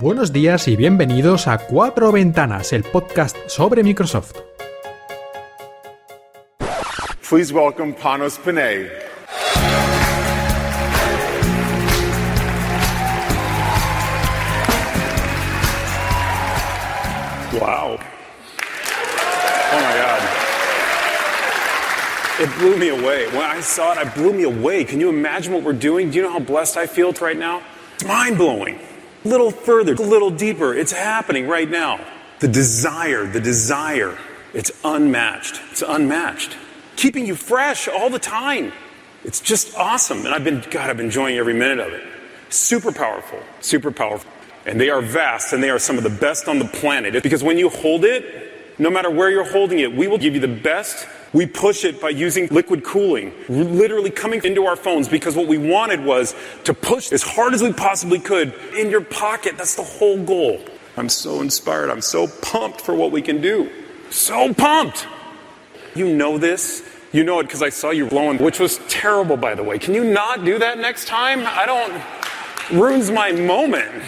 Buenos días y bienvenidos a Cuatro Ventanas, el podcast sobre Microsoft. Please welcome Panos Panay. Wow. Oh my God. It blew me away. When I saw it, it blew me away. Can you imagine what we're doing? Do you know how blessed I feel right now? It's mind blowing. A little further, a little deeper. It's happening right now. The desire, the desire, it's unmatched. It's unmatched. Keeping you fresh all the time. It's just awesome. And I've been, God, I've been enjoying every minute of it. Super powerful, super powerful. And they are vast and they are some of the best on the planet. Because when you hold it, no matter where you're holding it, we will give you the best. We push it by using liquid cooling, literally coming into our phones because what we wanted was to push as hard as we possibly could in your pocket. That's the whole goal. I'm so inspired. I'm so pumped for what we can do. So pumped. You know this. You know it because I saw you blowing, which was terrible, by the way. Can you not do that next time? I don't. ruins my moment.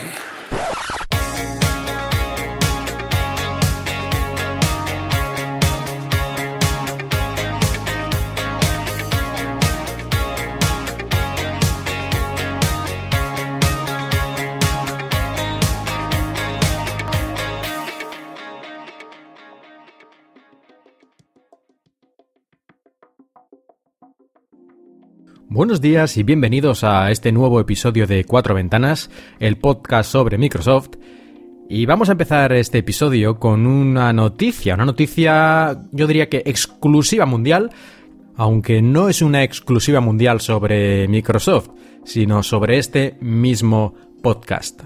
Buenos días y bienvenidos a este nuevo episodio de Cuatro Ventanas, el podcast sobre Microsoft. Y vamos a empezar este episodio con una noticia, una noticia yo diría que exclusiva mundial, aunque no es una exclusiva mundial sobre Microsoft, sino sobre este mismo podcast.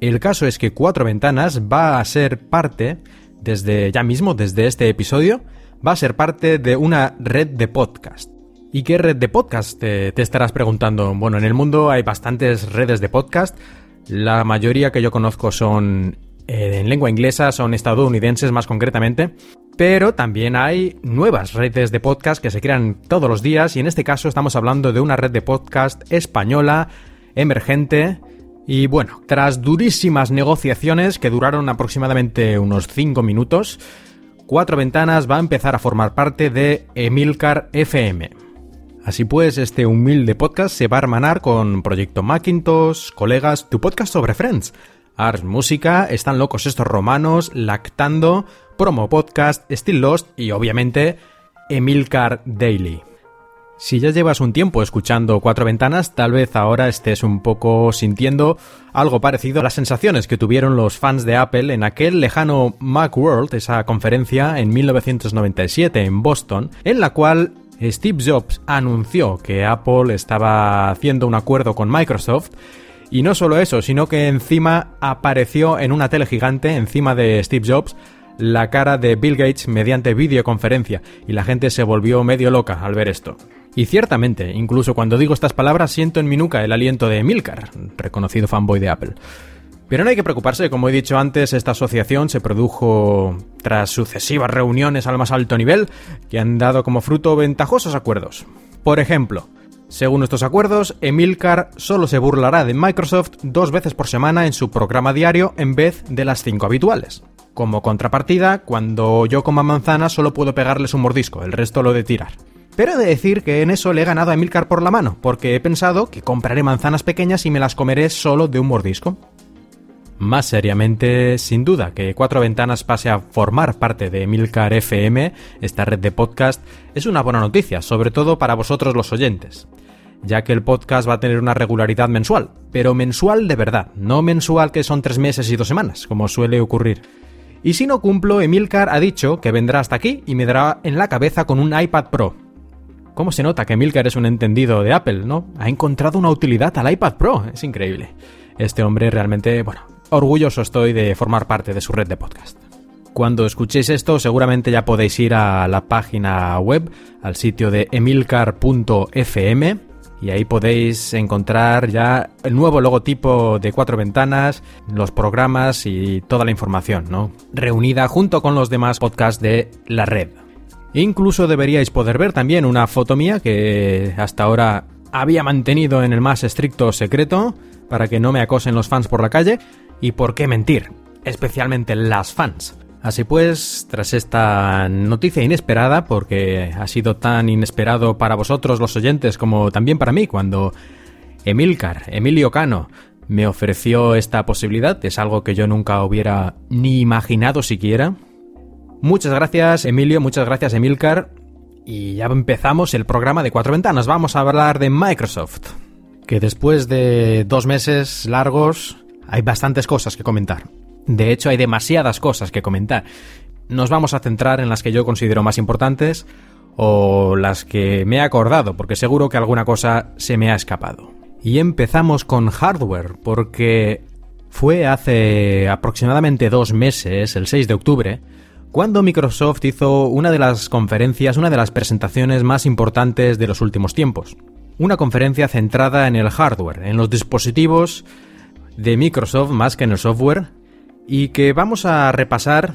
El caso es que Cuatro Ventanas va a ser parte, desde ya mismo, desde este episodio, va a ser parte de una red de podcast. ¿Y qué red de podcast? Te, estarás preguntando. Bueno, en el mundo hay bastantes redes de podcast. La mayoría que yo conozco son eh, en lengua inglesa, son estadounidenses más concretamente. Pero también hay nuevas redes de podcast que se crean todos los días y en este caso estamos hablando de una red de podcast española, emergente. Y bueno, tras durísimas negociaciones que duraron aproximadamente unos 5 minutos, Cuatro Ventanas va a empezar a formar parte de Emilcar FM. Así pues, este humilde podcast se va a hermanar con Proyecto Macintosh, colegas, tu podcast sobre Friends, Ars Música, Están locos estos romanos, Lactando, Promo Podcast, Still Lost y obviamente Emilcar Daily. Si ya llevas un tiempo escuchando Cuatro Ventanas, tal vez ahora estés un poco sintiendo algo parecido a las sensaciones que tuvieron los fans de Apple en aquel lejano Macworld, esa conferencia en 1997 en Boston, en la cual Steve Jobs anunció que Apple estaba haciendo un acuerdo con Microsoft y no solo eso, sino que encima apareció en una tele gigante, encima de Steve Jobs, la cara de Bill Gates mediante videoconferencia y la gente se volvió medio loca al ver esto. Y ciertamente, incluso cuando digo estas palabras siento en mi nuca el aliento de Milcar, reconocido fanboy de Apple. Pero no hay que preocuparse, como he dicho antes, esta asociación se produjo tras sucesivas reuniones al más alto nivel que han dado como fruto ventajosos acuerdos. Por ejemplo, según estos acuerdos, Emilcar solo se burlará de Microsoft dos veces por semana en su programa diario en vez de las cinco habituales. Como contrapartida, cuando yo coma manzana solo puedo pegarles un mordisco, el resto lo de tirar. Pero he de decir que en eso le he ganado a Emilcar por la mano, porque he pensado que compraré manzanas pequeñas y me las comeré solo de un mordisco. Más seriamente, sin duda, que Cuatro Ventanas pase a formar parte de Emilcar FM, esta red de podcast, es una buena noticia, sobre todo para vosotros los oyentes, ya que el podcast va a tener una regularidad mensual, pero mensual de verdad, no mensual que son tres meses y dos semanas, como suele ocurrir. Y si no cumplo, Emilcar ha dicho que vendrá hasta aquí y me dará en la cabeza con un iPad Pro. ¿Cómo se nota que Emilcar es un entendido de Apple, no? Ha encontrado una utilidad al iPad Pro, es increíble. Este hombre realmente, bueno, orgulloso estoy de formar parte de su red de podcast. Cuando escuchéis esto, seguramente ya podéis ir a la página web, al sitio de emilcar.fm, y ahí podéis encontrar ya el nuevo logotipo de cuatro ventanas, los programas y toda la información, ¿no? Reunida junto con los demás podcasts de la red. Incluso deberíais poder ver también una foto mía que hasta ahora había mantenido en el más estricto secreto para que no me acosen los fans por la calle ¿Y por qué mentir? Especialmente las fans. Así pues, tras esta noticia inesperada, porque ha sido tan inesperado para vosotros los oyentes como también para mí, cuando Emilcar, Emilio Cano, me ofreció esta posibilidad, es algo que yo nunca hubiera ni imaginado siquiera. Muchas gracias Emilio, muchas gracias Emilcar, y ya empezamos el programa de cuatro ventanas, vamos a hablar de Microsoft, que después de dos meses largos hay bastantes cosas que comentar. De hecho, hay demasiadas cosas que comentar. Nos vamos a centrar en las que yo considero más importantes o las que me he acordado, porque seguro que alguna cosa se me ha escapado. Y empezamos con hardware, porque fue hace aproximadamente dos meses, el 6 de octubre, cuando Microsoft hizo una de las conferencias, una de las presentaciones más importantes de los últimos tiempos. Una conferencia centrada en el hardware, en los dispositivos de Microsoft más que en el software, y que vamos a repasar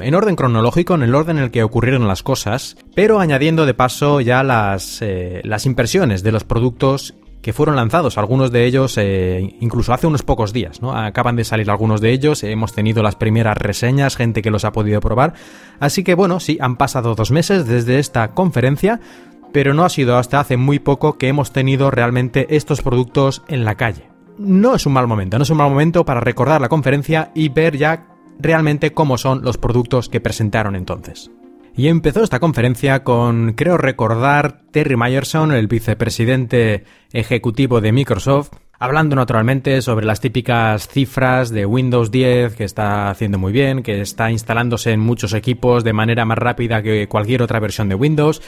en orden cronológico, en el orden en el que ocurrieron las cosas, pero añadiendo de paso ya las, eh, las impresiones de los productos que fueron lanzados, algunos de ellos eh, incluso hace unos pocos días, ¿no? Acaban de salir algunos de ellos, hemos tenido las primeras reseñas, gente que los ha podido probar, así que bueno, sí, han pasado dos meses desde esta conferencia, pero no ha sido hasta hace muy poco que hemos tenido realmente estos productos en la calle no es un mal momento, no es un mal momento para recordar la conferencia y ver ya realmente cómo son los productos que presentaron entonces. Y empezó esta conferencia con, creo recordar, Terry Myerson, el vicepresidente ejecutivo de Microsoft, hablando naturalmente sobre las típicas cifras de Windows 10 que está haciendo muy bien, que está instalándose en muchos equipos de manera más rápida que cualquier otra versión de Windows.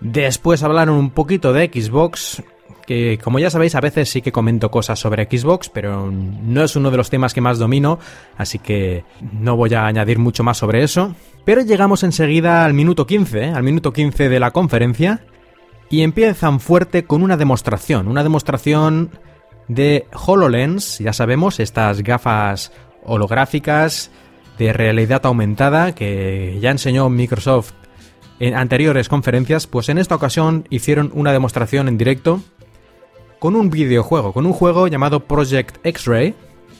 Después hablaron un poquito de Xbox, que como ya sabéis a veces sí que comento cosas sobre Xbox, pero no es uno de los temas que más domino, así que no voy a añadir mucho más sobre eso. Pero llegamos enseguida al minuto 15, ¿eh? al minuto 15 de la conferencia, y empiezan fuerte con una demostración, una demostración de HoloLens, ya sabemos, estas gafas holográficas de realidad aumentada que ya enseñó Microsoft en anteriores conferencias, pues en esta ocasión hicieron una demostración en directo con un videojuego, con un juego llamado Project X-Ray,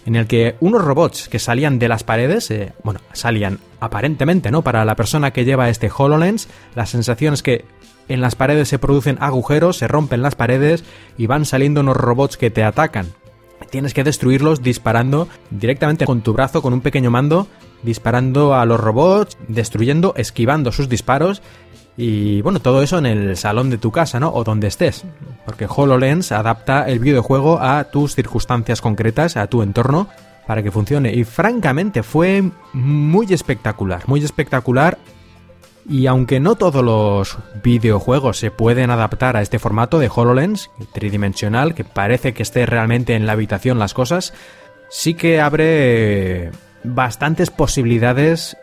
en el que unos robots que salían de las paredes, eh, bueno, salían aparentemente, ¿no? Para la persona que lleva este HoloLens, la sensación es que en las paredes se producen agujeros, se rompen las paredes y van saliendo unos robots que te atacan. Tienes que destruirlos disparando directamente con tu brazo, con un pequeño mando, disparando a los robots, destruyendo, esquivando sus disparos y bueno, todo eso en el salón de tu casa, ¿no? O donde estés. Porque HoloLens adapta el videojuego a tus circunstancias concretas, a tu entorno, para que funcione. Y francamente fue muy espectacular, muy espectacular. Y aunque no todos los videojuegos se pueden adaptar a este formato de HoloLens tridimensional, que parece que esté realmente en la habitación las cosas, sí que abre bastantes posibilidades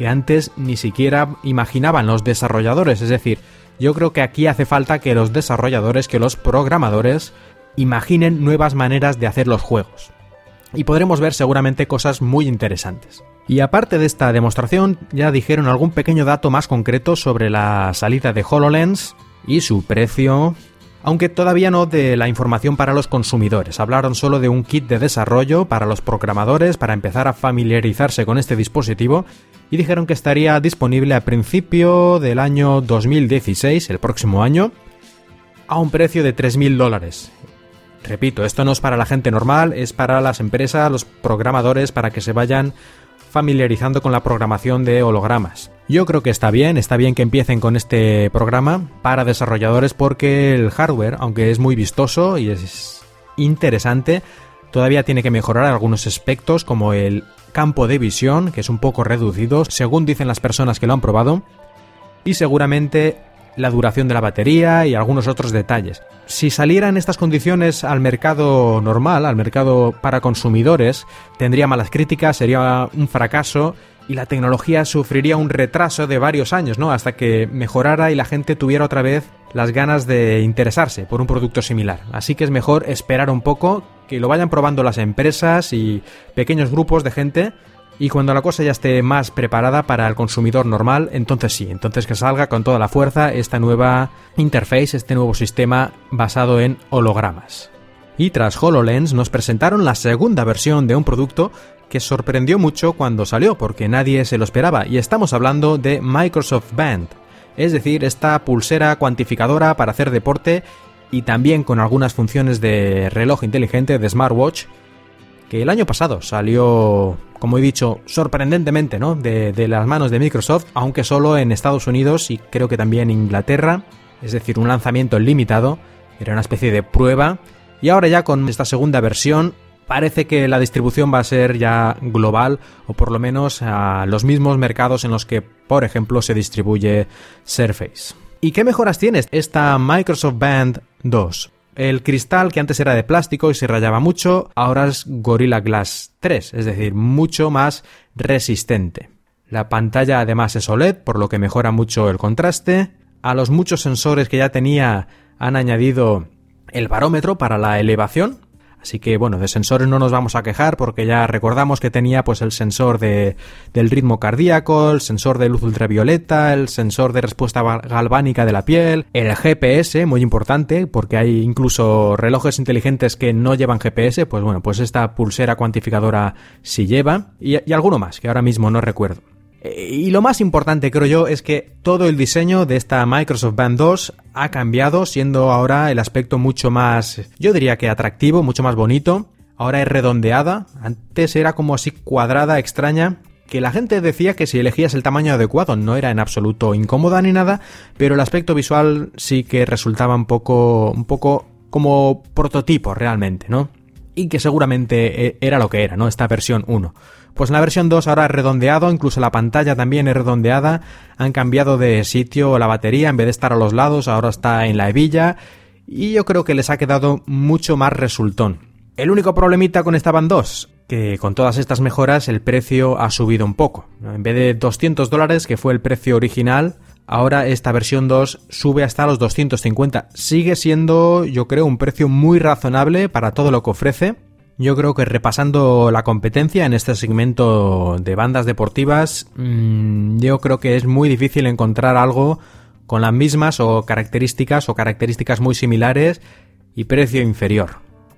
que antes ni siquiera imaginaban los desarrolladores. Es decir, yo creo que aquí hace falta que los desarrolladores, que los programadores imaginen nuevas maneras de hacer los juegos. Y podremos ver seguramente cosas muy interesantes. Y aparte de esta demostración, ya dijeron algún pequeño dato más concreto sobre la salida de HoloLens y su precio, aunque todavía no de la información para los consumidores. Hablaron solo de un kit de desarrollo para los programadores para empezar a familiarizarse con este dispositivo y dijeron que estaría disponible a principio del año 2016, el próximo año, a un precio de 3.000 dólares. Repito, esto no es para la gente normal, es para las empresas, los programadores, para que se vayan familiarizando con la programación de hologramas. Yo creo que está bien, está bien que empiecen con este programa para desarrolladores porque el hardware, aunque es muy vistoso y es interesante, todavía tiene que mejorar algunos aspectos como el campo de visión, que es un poco reducido, según dicen las personas que lo han probado, y seguramente la duración de la batería y algunos otros detalles. Si salieran estas condiciones al mercado normal, al mercado para consumidores, tendría malas críticas, sería un fracaso y la tecnología sufriría un retraso de varios años, ¿no? Hasta que mejorara y la gente tuviera otra vez las ganas de interesarse por un producto similar. Así que es mejor esperar un poco, que lo vayan probando las empresas y pequeños grupos de gente y cuando la cosa ya esté más preparada para el consumidor normal, entonces sí, entonces que salga con toda la fuerza esta nueva interface, este nuevo sistema basado en hologramas. Y tras HoloLens nos presentaron la segunda versión de un producto que sorprendió mucho cuando salió porque nadie se lo esperaba y estamos hablando de Microsoft Band, es decir, esta pulsera cuantificadora para hacer deporte y también con algunas funciones de reloj inteligente de smartwatch que el año pasado salió, como he dicho, sorprendentemente, ¿no? De, de, las manos de Microsoft, aunque solo en Estados Unidos y creo que también en Inglaterra, es decir, un lanzamiento limitado, era una especie de prueba, y ahora ya con esta segunda versión parece que la distribución va a ser ya global o por lo menos a los mismos mercados en los que, por ejemplo, se distribuye Surface. ¿Y qué mejoras tiene esta Microsoft Band 2? El cristal que antes era de plástico y se rayaba mucho, ahora es Gorilla Glass 3, es decir, mucho más resistente. La pantalla además es OLED, por lo que mejora mucho el contraste. A los muchos sensores que ya tenía han añadido el barómetro para la elevación, Así que bueno, de sensores no nos vamos a quejar porque ya recordamos que tenía pues el sensor de, del ritmo cardíaco, el sensor de luz ultravioleta, el sensor de respuesta galvánica de la piel, el GPS, muy importante porque hay incluso relojes inteligentes que no llevan GPS, pues bueno, pues esta pulsera cuantificadora sí lleva y, y alguno más que ahora mismo no recuerdo. Y lo más importante creo yo es que todo el diseño de esta Microsoft Band 2 ha cambiado, siendo ahora el aspecto mucho más, yo diría que atractivo, mucho más bonito. Ahora es redondeada, antes era como así cuadrada, extraña, que la gente decía que si elegías el tamaño adecuado no era en absoluto incómoda ni nada, pero el aspecto visual sí que resultaba un poco, un poco como prototipo realmente, ¿no? Y que seguramente eh, era lo que era, ¿no? Esta versión 1. Pues en la versión 2 ahora redondeado, incluso la pantalla también es redondeada, han cambiado de sitio la batería, en vez de estar a los lados, ahora está en la hebilla, y yo creo que les ha quedado mucho más resultón. El único problemita con esta Band 2, que con todas estas mejoras el precio ha subido un poco. En vez de 200 dólares, que fue el precio original, ahora esta versión 2 sube hasta los 250. Sigue siendo, yo creo, un precio muy razonable para todo lo que ofrece yo creo que repasando la competencia en este segmento de bandas deportivas, mm, yo creo que es muy difícil encontrar algo con las mismas o características o características muy similares y precio inferior.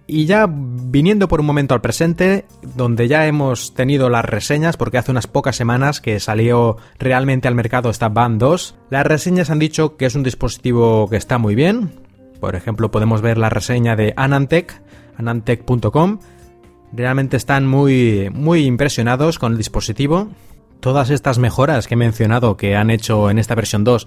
Y ya viniendo por un momento al presente, donde ya hemos tenido las reseñas, porque hace unas pocas semanas que salió realmente al mercado esta Band 2, las reseñas han dicho que es un dispositivo que está muy bien. Por ejemplo, podemos ver la reseña de Anantech, anantech.com. Realmente están muy, muy impresionados con el dispositivo. Todas estas mejoras que he mencionado que han hecho en esta versión 2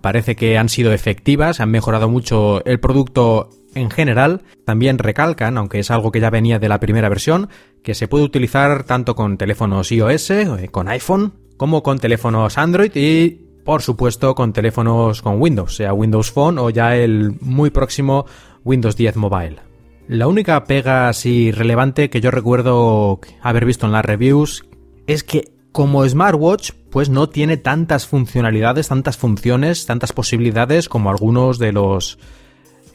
parece que han sido efectivas, han mejorado mucho el producto en general. También recalcan, aunque es algo que ya venía de la primera versión, que se puede utilizar tanto con teléfonos iOS, eh, con iPhone, como con teléfonos Android y por supuesto con teléfonos con Windows, sea Windows Phone o ya el muy próximo Windows 10 Mobile. La única pega así relevante que yo recuerdo haber visto en las reviews es que como smartwatch pues no tiene tantas funcionalidades, tantas funciones, tantas posibilidades como algunos de los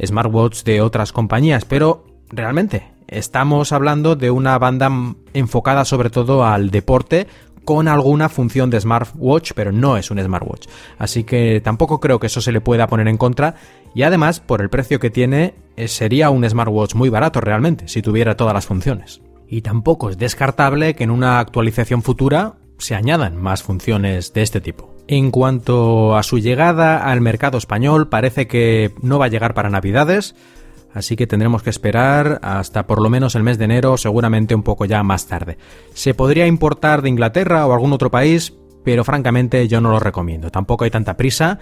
smartwatches de otras compañías, pero realmente estamos hablando de una banda enfocada sobre todo al deporte con alguna función de smartwatch, pero no es un smartwatch. Así que tampoco creo que eso se le pueda poner en contra y además, por el precio que tiene, eh, sería un smartwatch muy barato realmente, si tuviera todas las funciones. Y tampoco es descartable que en una actualización futura se añadan más funciones de este tipo. En cuanto a su llegada al mercado español, parece que no va a llegar para Navidades, así que tendremos que esperar hasta por lo menos el mes de enero, seguramente un poco ya más tarde. Se podría importar de Inglaterra o algún otro país, pero francamente yo no lo recomiendo. Tampoco hay tanta prisa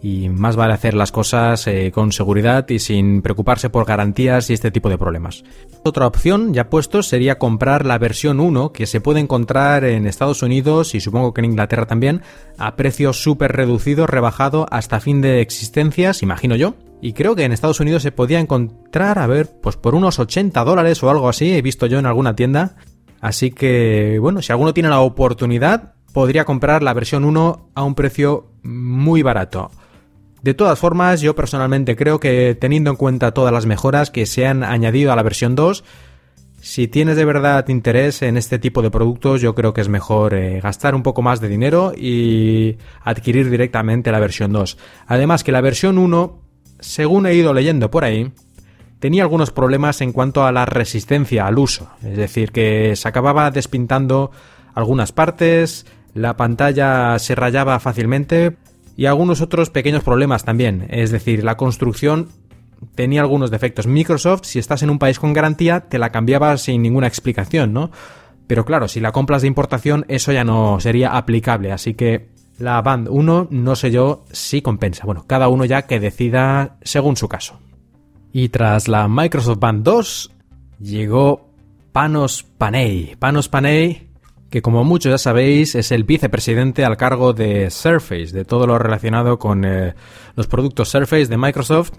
y más vale hacer las cosas eh, con seguridad y sin preocuparse por garantías y este tipo de problemas. Otra opción ya puesto sería comprar la versión 1 que se puede encontrar en Estados Unidos y supongo que en Inglaterra también a precio súper reducido, rebajado hasta fin de existencias, imagino yo. Y creo que en Estados Unidos se podía encontrar, a ver, pues por unos 80 dólares o algo así, he visto yo en alguna tienda. Así que, bueno, si alguno tiene la oportunidad, podría comprar la versión 1 a un precio muy barato. De todas formas, yo personalmente creo que teniendo en cuenta todas las mejoras que se han añadido a la versión 2, si tienes de verdad interés en este tipo de productos, yo creo que es mejor eh, gastar un poco más de dinero y adquirir directamente la versión 2. Además que la versión 1, según he ido leyendo por ahí, tenía algunos problemas en cuanto a la resistencia al uso, es decir, que se acababa despintando algunas partes, la pantalla se rayaba fácilmente y algunos otros pequeños problemas también, es decir, la construcción tenía algunos defectos. Microsoft, si estás en un país con garantía, te la cambiaba sin ninguna explicación, ¿no? Pero claro, si la compras de importación, eso ya no sería aplicable, así que la Band 1 no sé yo si compensa. Bueno, cada uno ya que decida según su caso. Y tras la Microsoft Band 2 llegó Panos Panay. Panos Panay, que como muchos ya sabéis, es el vicepresidente al cargo de Surface, de todo lo relacionado con eh, los productos Surface de Microsoft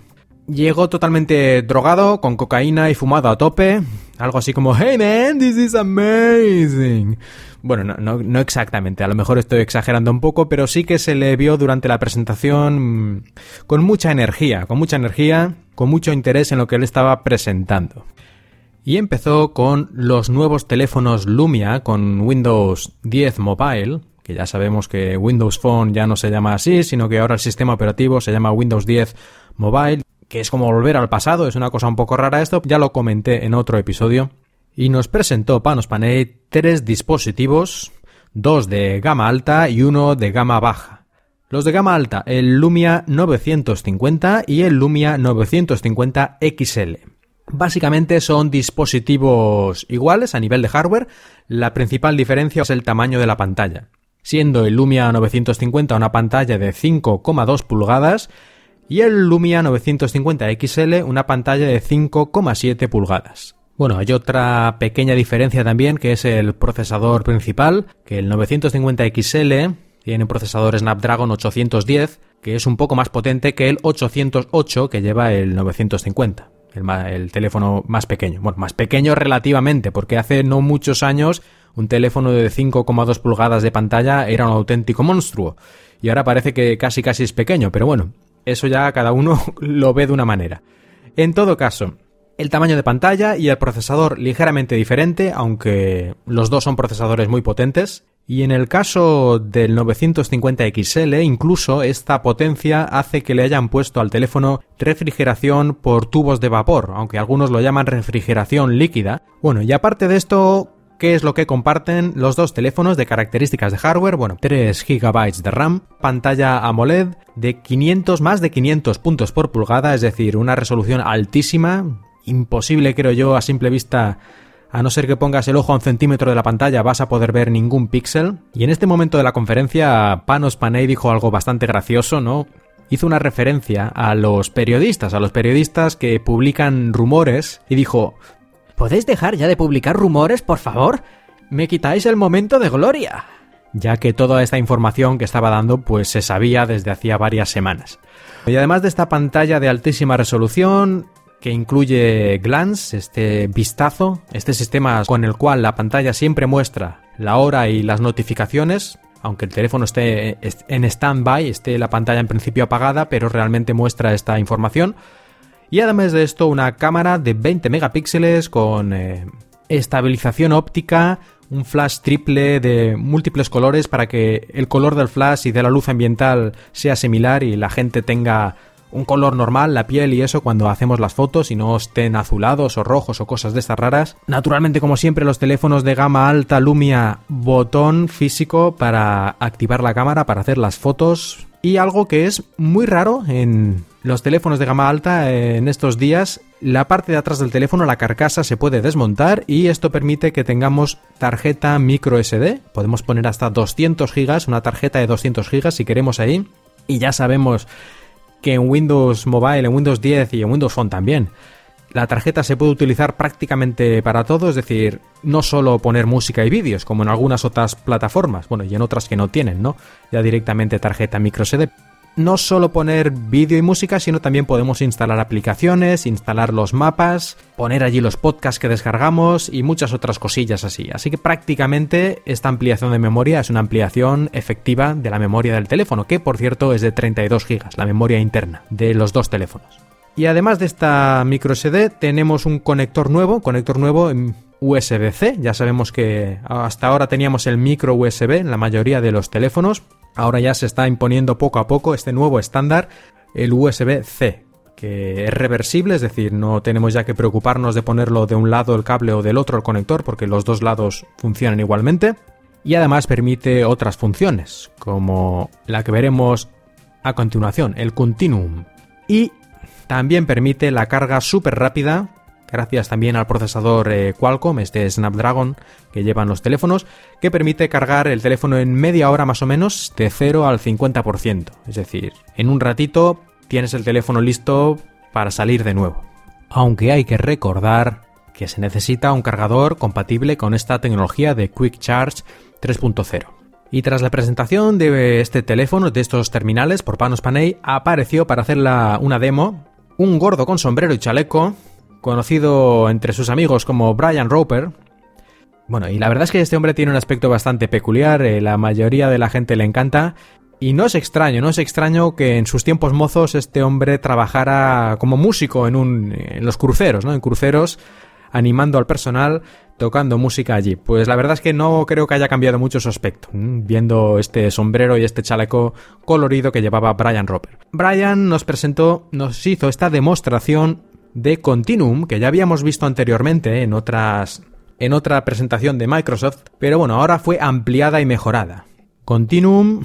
Llegó totalmente drogado, con cocaína y fumado a tope. Algo así como, hey man, this is amazing. Bueno, no, no, exactamente, a lo mejor estoy exagerando un poco, pero sí que se le vio durante la presentación mm, con mucha energía, con mucha energía, con mucho interés en lo que él estaba presentando. Y empezó con los nuevos teléfonos Lumia con Windows 10 Mobile, que ya sabemos que Windows Phone ya no se llama así, sino que ahora el sistema operativo se llama Windows 10 Mobile que es como volver al pasado, es una cosa un poco rara esto, ya lo comenté en otro episodio, y nos presentó Panos Panay tres dispositivos, dos de gama alta y uno de gama baja. Los de gama alta, el Lumia 950 y el Lumia 950 XL. Básicamente son dispositivos iguales a nivel de hardware, la principal diferencia es el tamaño de la pantalla, siendo el Lumia 950 una pantalla de 5,2 pulgadas y el Lumia 950 XL una pantalla de 5,7 pulgadas. Bueno, hay otra pequeña diferencia también que es el procesador principal, que el 950 XL tiene un procesador Snapdragon 810, que es un poco más potente que el 808 que lleva el 950, el, el teléfono más pequeño. Bueno, más pequeño relativamente, porque hace no muchos años un teléfono de 5,2 pulgadas de pantalla era un auténtico monstruo. Y ahora parece que casi casi es pequeño, pero bueno, eso ya cada uno lo ve de una manera. En todo caso, el tamaño de pantalla y el procesador ligeramente diferente, aunque los dos son procesadores muy potentes. Y en el caso del 950XL, incluso esta potencia hace que le hayan puesto al teléfono refrigeración por tubos de vapor, aunque algunos lo llaman refrigeración líquida. Bueno, y aparte de esto, ¿Qué es lo que comparten los dos teléfonos de características de hardware? Bueno, 3 GB de RAM, pantalla AMOLED de 500 más de 500 puntos por pulgada, es decir, una resolución altísima, imposible creo yo a simple vista a no ser que pongas el ojo a un centímetro de la pantalla vas a poder ver ningún píxel. Y en este momento de la conferencia, Panos Panay dijo algo bastante gracioso, ¿no? Hizo una referencia a los periodistas, a los periodistas que publican rumores, y dijo, ¿Podéis dejar ya de publicar rumores, por favor? Me quitáis el momento de gloria. Ya que toda esta información que estaba dando pues se sabía desde hacía varias semanas. Y además de esta pantalla de altísima resolución, que incluye Glance, este vistazo, este sistema con el cual la pantalla siempre muestra la hora y las notificaciones, aunque el teléfono esté en stand-by, esté la pantalla en principio apagada, pero realmente muestra esta información. Y además de esto, una cámara de 20 megapíxeles con eh, estabilización óptica, un flash triple de múltiples colores para que el color del flash y de la luz ambiental sea similar y la gente tenga un color normal, la piel y eso cuando hacemos las fotos y no estén azulados o rojos o cosas de estas raras. Naturalmente, como siempre, los teléfonos de gama alta Lumia botón físico para activar la cámara para hacer las fotos y algo que es muy raro en los teléfonos de gama alta en estos días, la parte de atrás del teléfono, la carcasa, se puede desmontar y esto permite que tengamos tarjeta micro SD. Podemos poner hasta 200 GB, una tarjeta de 200 GB si queremos ahí. Y ya sabemos que en Windows Mobile, en Windows 10 y en Windows Phone también, la tarjeta se puede utilizar prácticamente para todo, es decir, no solo poner música y vídeos, como en algunas otras plataformas, bueno, y en otras que no tienen, ¿no? Ya directamente tarjeta micro SD no solo poner vídeo y música, sino también podemos instalar aplicaciones, instalar los mapas, poner allí los podcasts que descargamos y muchas otras cosillas así. Así que prácticamente esta ampliación de memoria es una ampliación efectiva de la memoria del teléfono, que por cierto es de 32 GB, la memoria interna de los dos teléfonos. Y además de esta micro SD tenemos un conector nuevo, conector nuevo USB-C. Ya sabemos que hasta ahora teníamos el micro USB en la mayoría de los teléfonos, Ahora ya se está imponiendo poco a poco este nuevo estándar, el USB-C, que es reversible, es decir, no tenemos ya que preocuparnos de ponerlo de un lado el cable o del otro el conector, porque los dos lados funcionan igualmente. Y además permite otras funciones, como la que veremos a continuación, el Continuum. Y también permite la carga súper rápida, gracias también al procesador eh, Qualcomm, este Snapdragon que llevan los teléfonos, que permite cargar el teléfono en media hora más o menos de 0 al 50%. Es decir, en un ratito tienes el teléfono listo para salir de nuevo. Aunque hay que recordar que se necesita un cargador compatible con esta tecnología de Quick Charge 3.0. Y tras la presentación de este teléfono, de estos terminales por Panos Panay, apareció para hacer una demo un gordo con sombrero y chaleco, conocido entre sus amigos como Brian Roper. Bueno, y la verdad es que este hombre tiene un aspecto bastante peculiar, eh, la mayoría de la gente le encanta, y no es extraño, no es extraño que en sus tiempos mozos este hombre trabajara como músico en, un, en los cruceros, ¿no? En cruceros, animando al personal, tocando música allí. Pues la verdad es que no creo que haya cambiado mucho su aspecto, viendo este sombrero y este chaleco colorido que llevaba Brian Roper. Brian nos presentó, nos hizo esta demostración de Continuum que ya habíamos visto anteriormente en otras en otra presentación de Microsoft, pero bueno, ahora fue ampliada y mejorada. Continuum,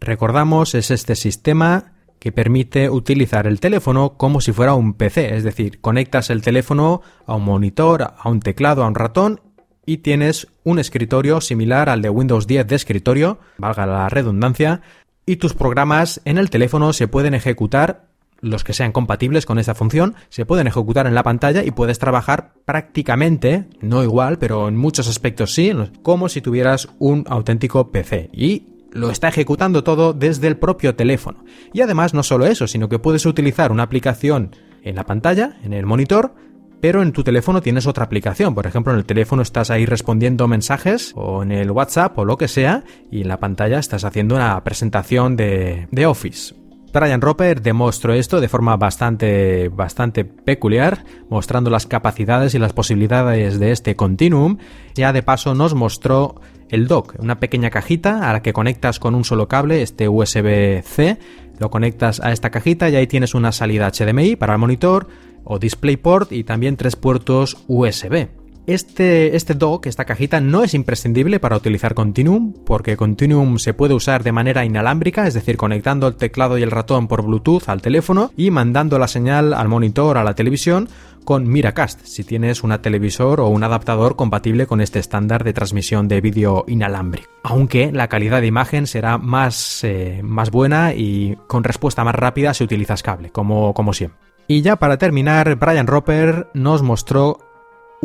recordamos, es este sistema que permite utilizar el teléfono como si fuera un PC, es decir, conectas el teléfono a un monitor, a un teclado, a un ratón y tienes un escritorio similar al de Windows 10 de escritorio, valga la redundancia, y tus programas en el teléfono se pueden ejecutar, los que sean compatibles con esa función, se pueden ejecutar en la pantalla y puedes trabajar prácticamente, no igual, pero en muchos aspectos sí, como si tuvieras un auténtico PC. Y lo está ejecutando todo desde el propio teléfono. Y además no solo eso, sino que puedes utilizar una aplicación en la pantalla, en el monitor, pero en tu teléfono tienes otra aplicación. Por ejemplo, en el teléfono estás ahí respondiendo mensajes o en el WhatsApp o lo que sea y en la pantalla estás haciendo una presentación de, de Office. Brian Roper demostró esto de forma bastante, bastante peculiar, mostrando las capacidades y las posibilidades de este Continuum. Ya de paso nos mostró el dock, una pequeña cajita a la que conectas con un solo cable, este USB-C, lo conectas a esta cajita y ahí tienes una salida HDMI para el monitor o DisplayPort y también tres puertos USB. Este, este dock, esta cajita, no es imprescindible para utilizar Continuum, porque Continuum se puede usar de manera inalámbrica, es decir, conectando el teclado y el ratón por Bluetooth al teléfono y mandando la señal al monitor, a la televisión, con Miracast, si tienes un televisor o un adaptador compatible con este estándar de transmisión de vídeo inalámbrico. Aunque la calidad de imagen será más, eh, más buena y con respuesta más rápida si utilizas cable, como, como siempre. Y ya para terminar, Brian Roper nos mostró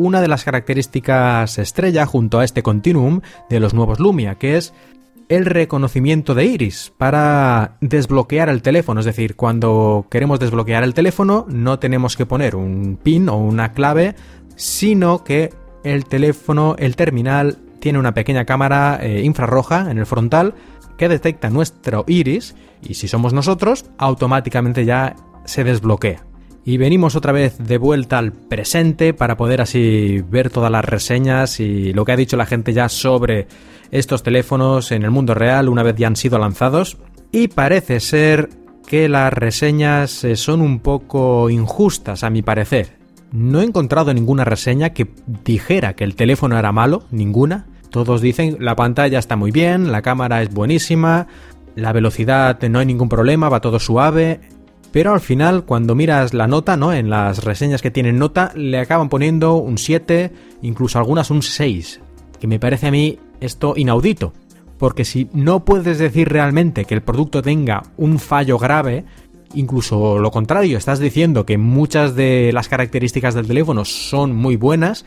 una de las características estrella junto a este continuum de los nuevos Lumia, que es el reconocimiento de iris para desbloquear el teléfono. Es decir, cuando queremos desbloquear el teléfono no tenemos que poner un pin o una clave, sino que el teléfono, el terminal, tiene una pequeña cámara eh, infrarroja en el frontal que detecta nuestro iris y si somos nosotros, automáticamente ya se desbloquea. Y venimos otra vez de vuelta al presente para poder así ver todas las reseñas y lo que ha dicho la gente ya sobre estos teléfonos en el mundo real una vez ya han sido lanzados. Y parece ser que las reseñas eh, son un poco injustas a mi parecer. No he encontrado ninguna reseña que dijera que el teléfono era malo, ninguna. Todos dicen la pantalla está muy bien, la cámara es buenísima, la velocidad no hay ningún problema, va todo suave, pero al final cuando miras la nota, ¿no? En las reseñas que tienen nota le acaban poniendo un 7, incluso algunas un 6, que me parece a mí esto inaudito, porque si no puedes decir realmente que el producto tenga un fallo grave, incluso lo contrario, estás diciendo que muchas de las características del teléfono son muy buenas,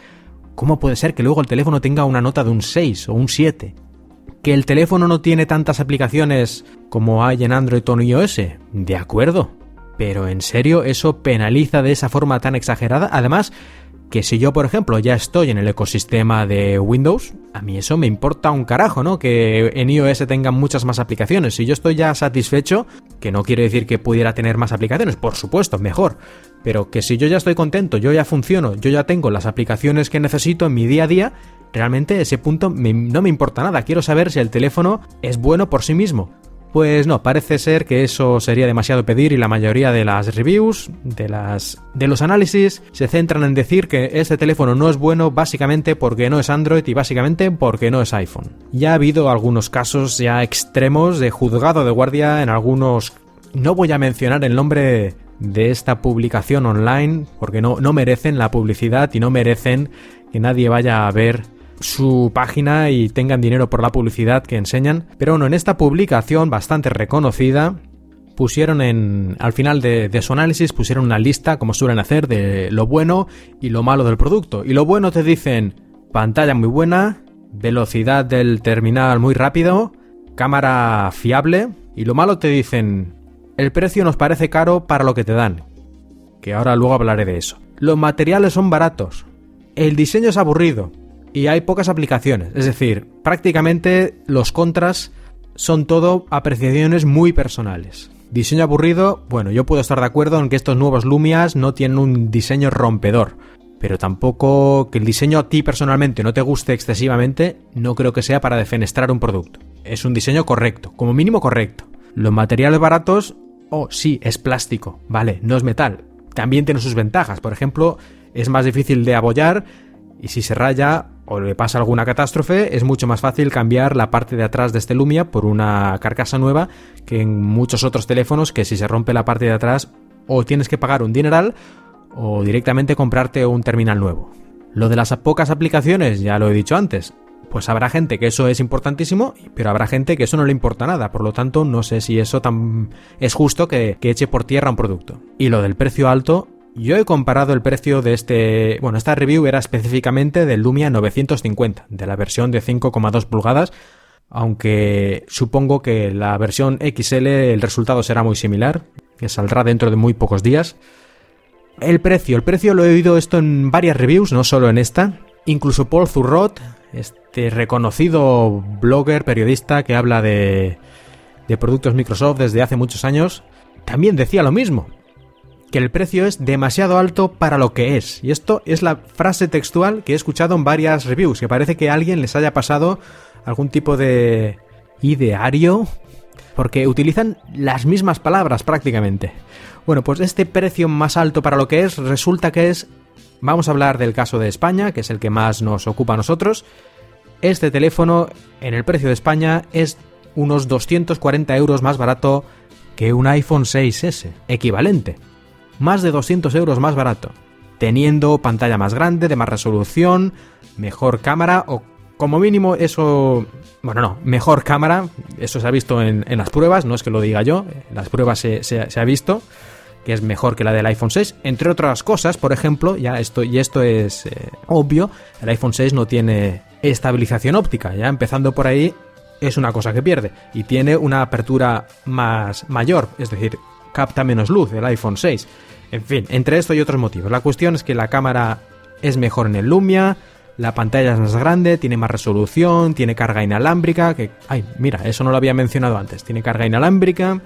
¿cómo puede ser que luego el teléfono tenga una nota de un 6 o un 7? ¿Que el teléfono no tiene tantas aplicaciones como hay en Android o en iOS? De acuerdo, pero en serio, eso penaliza de esa forma tan exagerada. Además, que si yo, por ejemplo, ya estoy en el ecosistema de Windows, a mí eso me importa un carajo, ¿no? Que en iOS tengan muchas más aplicaciones. Si yo estoy ya satisfecho, que no quiere decir que pudiera tener más aplicaciones, por supuesto, mejor. Pero que si yo ya estoy contento, yo ya funciono, yo ya tengo las aplicaciones que necesito en mi día a día, realmente ese punto no me importa nada. Quiero saber si el teléfono es bueno por sí mismo Pues no, parece ser que eso sería demasiado pedir y la mayoría de las reviews, de las de los análisis se centran en decir que este teléfono no es bueno básicamente porque no es Android y básicamente porque no es iPhone. Ya ha habido algunos casos ya extremos de juzgado de guardia en algunos no voy a mencionar el nombre de esta publicación online porque no, no merecen la publicidad y no merecen que nadie vaya a ver su página y tengan dinero por la publicidad que enseñan. Pero bueno, en esta publicación bastante reconocida, pusieron en al final de, su análisis pusieron una lista como suelen hacer de lo bueno y lo malo del producto. Y lo bueno te dicen pantalla muy buena velocidad del terminal muy rápido cámara fiable. Y lo malo te dicen el precio nos parece caro para lo que te dan. Que ahora luego hablaré de eso. Los materiales son baratos. El diseño es aburrido y hay pocas aplicaciones. Es decir, prácticamente los contras son todo apreciaciones muy personales. Diseño aburrido, bueno, yo puedo estar de acuerdo en que estos nuevos Lumias no tienen un diseño rompedor, pero tampoco que el diseño a ti personalmente no te guste excesivamente, no creo que sea para defenestrar un producto. Es un diseño correcto, como mínimo correcto. Los materiales baratos, oh, sí, es plástico, vale, no es metal. También tiene sus ventajas, por ejemplo, es más difícil de abollar y si se raya o le pasa alguna catástrofe, es mucho más fácil cambiar la parte de atrás de este Lumia por una carcasa nueva que en muchos otros teléfonos que si se rompe la parte de atrás o tienes que pagar un dineral o directamente comprarte un terminal nuevo. Lo de las pocas aplicaciones, ya lo he dicho antes, pues habrá gente que eso es importantísimo, pero habrá gente que eso no le importa nada, por lo tanto no sé si eso tan es justo que, que eche por tierra un producto. Y lo del precio alto, yo he comparado el precio de este... Bueno, esta review era específicamente del Lumia 950, de la versión de 5,2 pulgadas, aunque supongo que la versión XL el resultado será muy similar, que saldrá dentro de muy pocos días. El precio, el precio lo he oído esto en varias reviews, no solo en esta. Incluso Paul Zurrot, este reconocido blogger, periodista que habla de, de productos Microsoft desde hace muchos años, también decía lo mismo que el precio es demasiado alto para lo que es. Y esto es la frase textual que he escuchado en varias reviews, que parece que alguien les haya pasado algún tipo de ideario, porque utilizan las mismas palabras prácticamente. Bueno, pues este precio más alto para lo que es resulta que es... Vamos a hablar del caso de España, que es el que más nos ocupa a nosotros. Este teléfono en el precio de España es unos 240 euros más barato que un iPhone 6S, equivalente más de 200 euros más barato, teniendo pantalla más grande, de más resolución, mejor cámara o como mínimo eso... Bueno, no, mejor cámara, eso se ha visto en, las pruebas, no es que lo diga yo, en las pruebas se, ha visto que es mejor que la del iPhone 6, entre otras cosas, por ejemplo, ya esto, y esto es eh, obvio, el iPhone 6 no tiene estabilización óptica, ya empezando por ahí es una cosa que pierde, y tiene una apertura más mayor, es decir, capta menos luz el iPhone 6. En fin, entre esto y otros motivos. La cuestión es que la cámara es mejor en el Lumia, la pantalla es más grande, tiene más resolución, tiene carga inalámbrica, que... Ay, mira, eso no lo había mencionado antes. Tiene carga inalámbrica,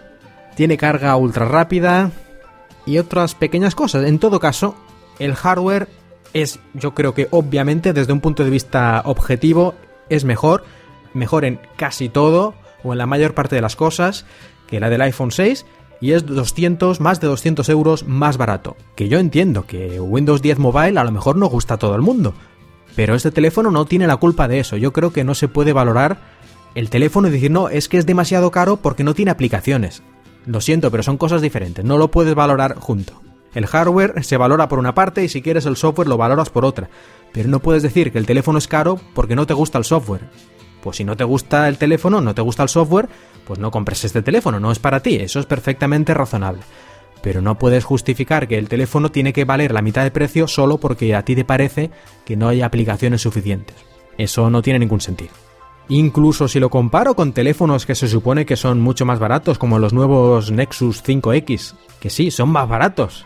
tiene carga ultra rápida y otras pequeñas cosas. En todo caso, el hardware es, yo creo que obviamente desde un punto de vista objetivo, es mejor, mejor en casi todo o en la mayor parte de las cosas que la del iPhone 6 y es 200, más de 200 euros más barato. Que yo entiendo que Windows 10 Mobile a lo mejor no gusta a todo el mundo, pero este teléfono no tiene la culpa de eso. Yo creo que no se puede valorar el teléfono y decir, no, es que es demasiado caro porque no tiene aplicaciones. Lo siento, pero son cosas diferentes, no lo puedes valorar junto. El hardware se valora por una parte y si quieres el software lo valoras por otra. Pero no puedes decir que el teléfono es caro porque no te gusta el software. Pues si no te gusta el teléfono, no te gusta el software, pues no compres este teléfono, no es para ti, eso es perfectamente razonable. Pero no puedes justificar que el teléfono tiene que valer la mitad de precio solo porque a ti te parece que no hay aplicaciones suficientes. Eso no tiene ningún sentido. Incluso si lo comparo con teléfonos que se supone que son mucho más baratos, como los nuevos Nexus 5X, que sí, son más baratos,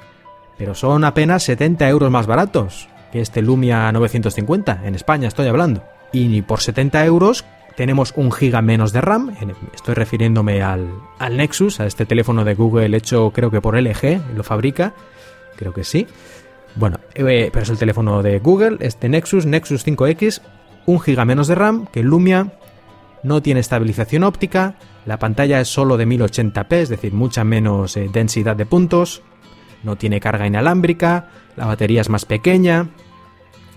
pero son apenas 70 euros más baratos que este Lumia 950, en España estoy hablando. Y por 70 euros tenemos un giga menos de RAM, estoy refiriéndome al, Nexus, a este teléfono de Google hecho creo que por LG, lo fabrica, creo que sí. Bueno, eh, pero es el teléfono de Google, este Nexus, Nexus 5X, un giga menos de RAM que Lumia. No tiene estabilización óptica, la pantalla es solo de 1080p, es decir, mucha menos eh, densidad de puntos, no tiene carga inalámbrica, la batería es más pequeña,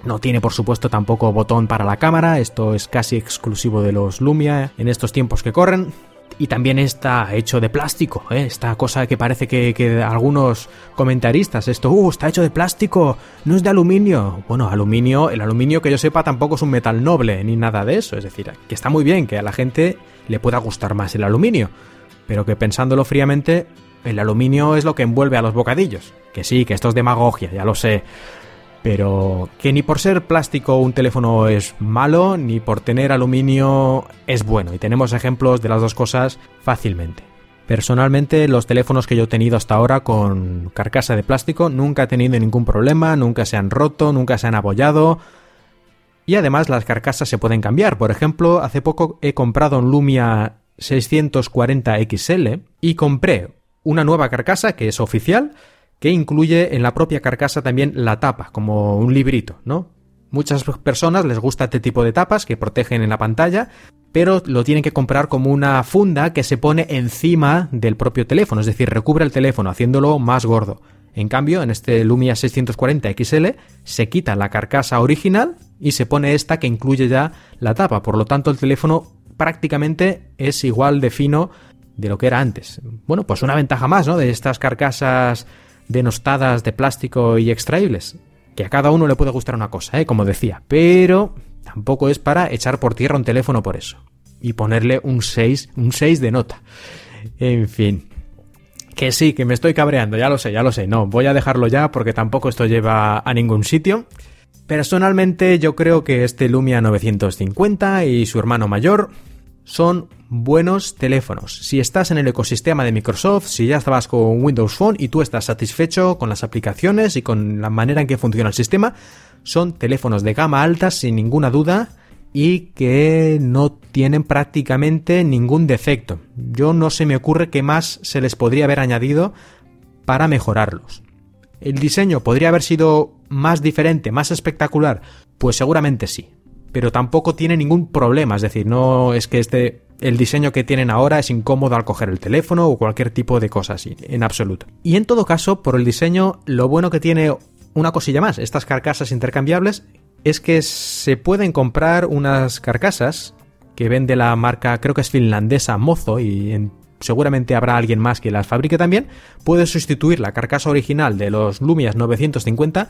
no tiene por supuesto tampoco botón para la cámara, esto es casi exclusivo de los Lumia en estos tiempos que corren. Y también está hecho de plástico, ¿eh? esta cosa que parece que, algunos comentaristas, esto, uh, está hecho de plástico, no es de aluminio. Bueno, aluminio, el aluminio que yo sepa tampoco es un metal noble, ni nada de eso, es decir, que está muy bien que a la gente le pueda gustar más el aluminio, pero que pensándolo fríamente, el aluminio es lo que envuelve a los bocadillos. Que sí, que esto es demagogia, ya lo sé pero que ni por ser plástico un teléfono es malo, ni por tener aluminio es bueno, y tenemos ejemplos de las dos cosas fácilmente. Personalmente, los teléfonos que yo he tenido hasta ahora con carcasa de plástico nunca he tenido ningún problema, nunca se han roto, nunca se han abollado. Y además las carcasas se pueden cambiar. Por ejemplo, hace poco he comprado un Lumia 640 XL y compré una nueva carcasa que es oficial que incluye en la propia carcasa también la tapa, como un librito, ¿no? Muchas personas les gusta este tipo de tapas que protegen en la pantalla, pero lo tienen que comprar como una funda que se pone encima del propio teléfono, es decir, recubre el teléfono, haciéndolo más gordo. En cambio, en este Lumia 640 XL se quita la carcasa original y se pone esta que incluye ya la tapa, por lo tanto el teléfono prácticamente es igual de fino de lo que era antes. Bueno, pues una ventaja más, ¿no? De estas carcasas denostadas de plástico y extraíbles. Que a cada uno le puede gustar una cosa, ¿eh? como decía, pero tampoco es para echar por tierra un teléfono por eso. Y ponerle un 6, un 6 de nota. En fin. Que sí, que me estoy cabreando, ya lo sé, ya lo sé. No, voy a dejarlo ya porque tampoco esto lleva a ningún sitio. Personalmente yo creo que este Lumia 950 y su hermano mayor son buenos teléfonos. Si estás en el ecosistema de Microsoft, si ya estabas con Windows Phone y tú estás satisfecho con las aplicaciones y con la manera en que funciona el sistema, son teléfonos de gama alta sin ninguna duda y que no tienen prácticamente ningún defecto. Yo no se me ocurre qué más se les podría haber añadido para mejorarlos. ¿El diseño podría haber sido más diferente, más espectacular? Pues seguramente sí pero tampoco tiene ningún problema, es decir, no es que este el diseño que tienen ahora es incómodo al coger el teléfono o cualquier tipo de cosa así, en absoluto. Y en todo caso, por el diseño, lo bueno que tiene una cosilla más, estas carcasas intercambiables, es que se pueden comprar unas carcasas que vende la marca, creo que es finlandesa, Mozo, y seguramente habrá alguien más que las fabrique también, puede sustituir la carcasa original de los Lumias 950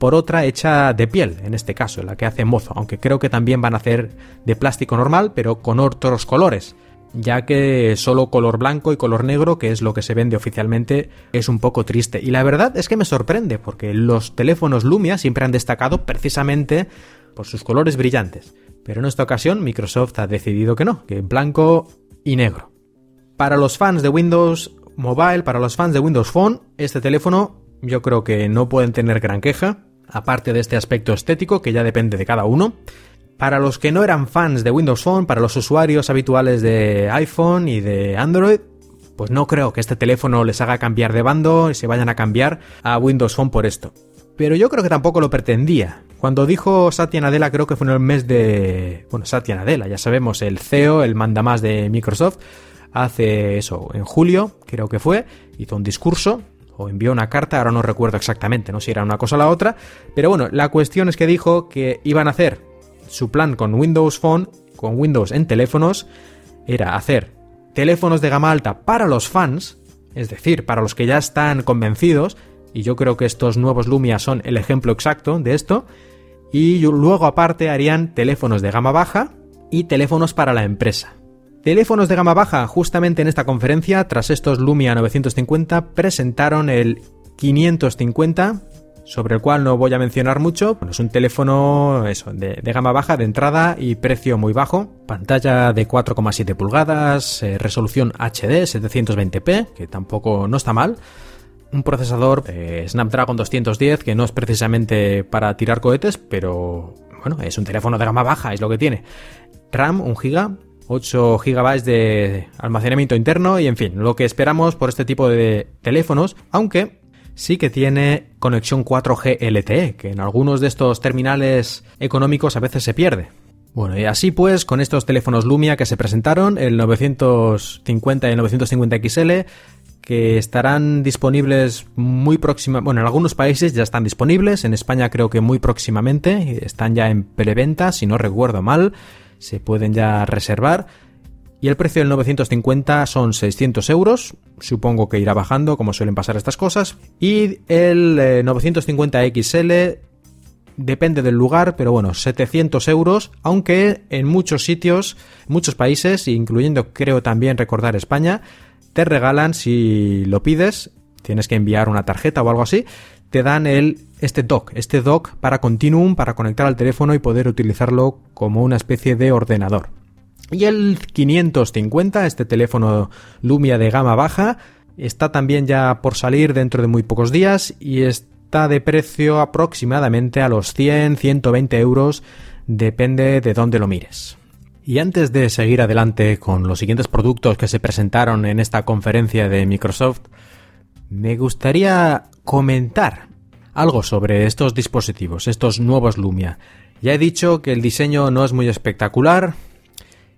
por otra hecha de piel, en este caso, la que hace Mozo, aunque creo que también van a hacer de plástico normal, pero con otros colores, ya que solo color blanco y color negro, que es lo que se vende oficialmente, es un poco triste. Y la verdad es que me sorprende, porque los teléfonos Lumia siempre han destacado precisamente por sus colores brillantes. Pero en esta ocasión Microsoft ha decidido que no, que blanco y negro. Para los fans de Windows Mobile, para los fans de Windows Phone, este teléfono yo creo que no pueden tener gran queja aparte de este aspecto estético que ya depende de cada uno. Para los que no eran fans de Windows Phone, para los usuarios habituales de iPhone y de Android, pues no creo que este teléfono les haga cambiar de bando y se vayan a cambiar a Windows Phone por esto. Pero yo creo que tampoco lo pretendía. Cuando dijo Satya Nadella, creo que fue en el mes de... Bueno, Satya Nadella, ya sabemos, el CEO, el mandamás de Microsoft, hace eso, en julio, creo que fue, hizo un discurso o envió una carta, ahora no recuerdo exactamente, no si era una cosa o la otra, pero bueno, la cuestión es que dijo que iban a hacer su plan con Windows Phone, con Windows en teléfonos, era hacer teléfonos de gama alta para los fans, es decir, para los que ya están convencidos, y yo creo que estos nuevos Lumia son el ejemplo exacto de esto, y luego aparte harían teléfonos de gama baja y teléfonos para la empresa. Teléfonos de gama baja, justamente en esta conferencia, tras estos Lumia 950, presentaron el 550, sobre el cual no voy a mencionar mucho. Es un teléfono de, gama baja, de entrada y precio muy bajo. Pantalla de 4,7 pulgadas, eh, resolución HD 720p, que tampoco no está mal. Un procesador eh, Snapdragon 210, que no es precisamente para tirar cohetes, pero bueno, es un teléfono de gama baja, es lo que tiene. RAM 1 GB, 8 GB de almacenamiento interno y en fin, lo que esperamos por este tipo de teléfonos, aunque sí que tiene conexión 4G LTE, que en algunos de estos terminales económicos a veces se pierde. Bueno, y así pues, con estos teléfonos Lumia que se presentaron, el 950 y el 950 XL, que estarán disponibles muy próximamente, bueno, en algunos países ya están disponibles, en España creo que muy próximamente, están ya en preventa, si no recuerdo mal, se pueden ya reservar. Y el precio del 950 son 600 euros, supongo que irá bajando como suelen pasar estas cosas. Y el 950 eh, XL depende del lugar, pero bueno, 700 euros, aunque en muchos sitios, muchos países, incluyendo creo también recordar España, te regalan si lo pides, tienes que enviar una tarjeta o algo así, te dan el este dock, este dock para Continuum para conectar al teléfono y poder utilizarlo como una especie de ordenador. Y el 550, este teléfono Lumia de gama baja, está también ya por salir dentro de muy pocos días y está de precio aproximadamente a los 100-120 euros, depende de dónde lo mires. Y antes de seguir adelante con los siguientes productos que se presentaron en esta conferencia de Microsoft, me gustaría comentar algo sobre estos dispositivos, estos nuevos Lumia. Ya he dicho que el diseño no es muy espectacular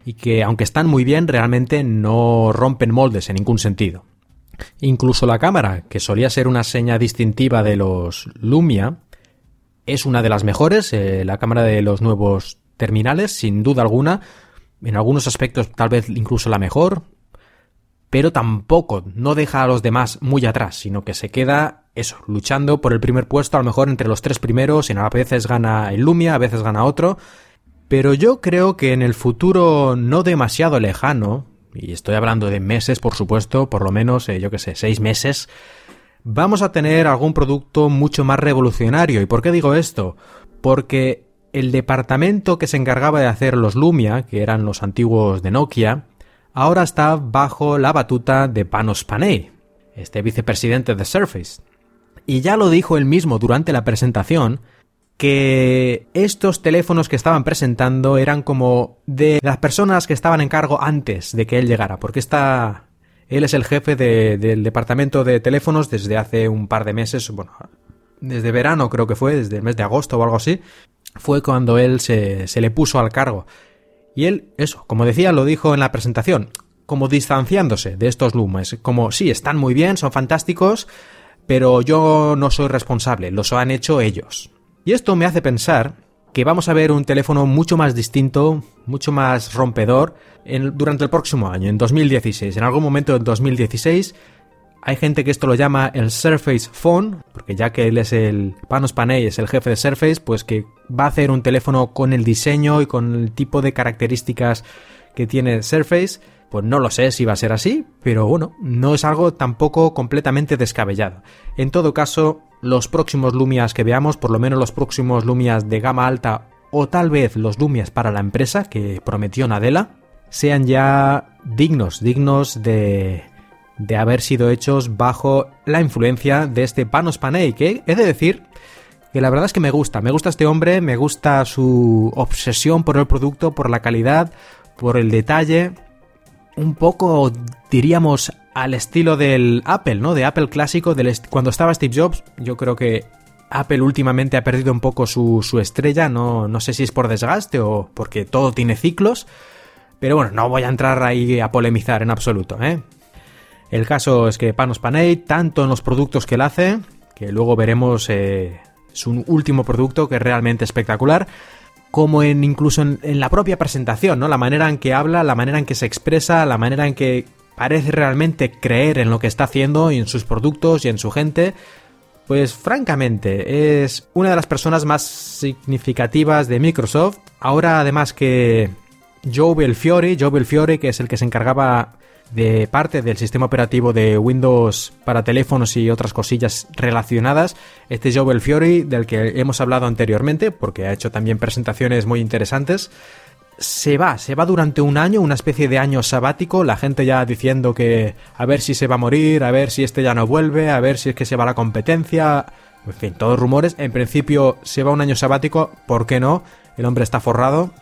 y que aunque están muy bien, realmente no rompen moldes en ningún sentido. Incluso la cámara, que solía ser una seña distintiva de los Lumia, es una de las mejores, eh, la cámara de los nuevos terminales, sin duda alguna, en algunos aspectos tal vez incluso la mejor, pero tampoco no deja a los demás muy atrás, sino que se queda eso, luchando por el primer puesto, a lo mejor entre los tres primeros, y a veces gana el Lumia, a veces gana otro, pero yo creo que en el futuro no demasiado lejano, y estoy hablando de meses, por supuesto, por lo menos, eh, yo que sé, seis meses, vamos a tener algún producto mucho más revolucionario. ¿Y por qué digo esto? Porque el departamento que se encargaba de hacer los Lumia, que eran los antiguos de Nokia, ahora está bajo la batuta de Panos Panay, este vicepresidente de Surface. Y ya lo dijo él mismo durante la presentación, que estos teléfonos que estaban presentando eran como de las personas que estaban en cargo antes de que él llegara, porque está... Él es el jefe del departamento de teléfonos desde hace un par de meses, bueno, desde verano creo que fue, desde el mes de agosto o algo así, fue cuando él se, se le puso al cargo. Y él, eso, como decía, lo dijo en la presentación, como distanciándose de estos Lumas, como sí, están muy bien, son fantásticos, pero yo no soy responsable, los han hecho ellos. Y esto me hace pensar que vamos a ver un teléfono mucho más distinto, mucho más rompedor durante el próximo año, en 2016. En algún momento en 2016 hay gente que esto lo llama el Surface Phone, porque ya que él es el Panos Panay, es el jefe de Surface, pues que va a hacer un teléfono con el diseño y con el tipo de características que tiene Surface. Pues no lo sé si va a ser así, pero bueno, no es algo tampoco completamente descabellado. En todo caso, los próximos Lumias que veamos, por lo menos los próximos Lumias de gama alta o tal vez los Lumias para la empresa que prometió Nadella, sean ya dignos, dignos de de haber sido hechos bajo la influencia de este Panos Panay, que he de decir que la verdad es que me gusta, me gusta este hombre, me gusta su obsesión por el producto, por la calidad, por el detalle, un poco diríamos al estilo del Apple, ¿no? De Apple clásico, del cuando estaba Steve Jobs, yo creo que Apple últimamente ha perdido un poco su, su estrella, no, no sé si es por desgaste o porque todo tiene ciclos, pero bueno, no voy a entrar ahí a polemizar en absoluto, ¿eh? El caso es que Panos Panay, tanto en los productos que él hace, que luego veremos eh, su último producto que es realmente espectacular, como en incluso en, la propia presentación, ¿no? La manera en que habla, la manera en que se expresa, la manera en que parece realmente creer en lo que está haciendo y en sus productos y en su gente. Pues francamente, es una de las personas más significativas de Microsoft. Ahora además que Joe Belfiore, Joe Belfiore, que es el que se encargaba de parte del sistema operativo de Windows para teléfonos y otras cosillas relacionadas. Este es Belfiore, del que hemos hablado anteriormente, porque ha hecho también presentaciones muy interesantes. Se va, se va durante un año, una especie de año sabático, la gente ya diciendo que a ver si se va a morir, a ver si este ya no vuelve, a ver si es que se va a la competencia, en fin, todos rumores. En principio se va un año sabático, ¿por qué no? El hombre está forrado,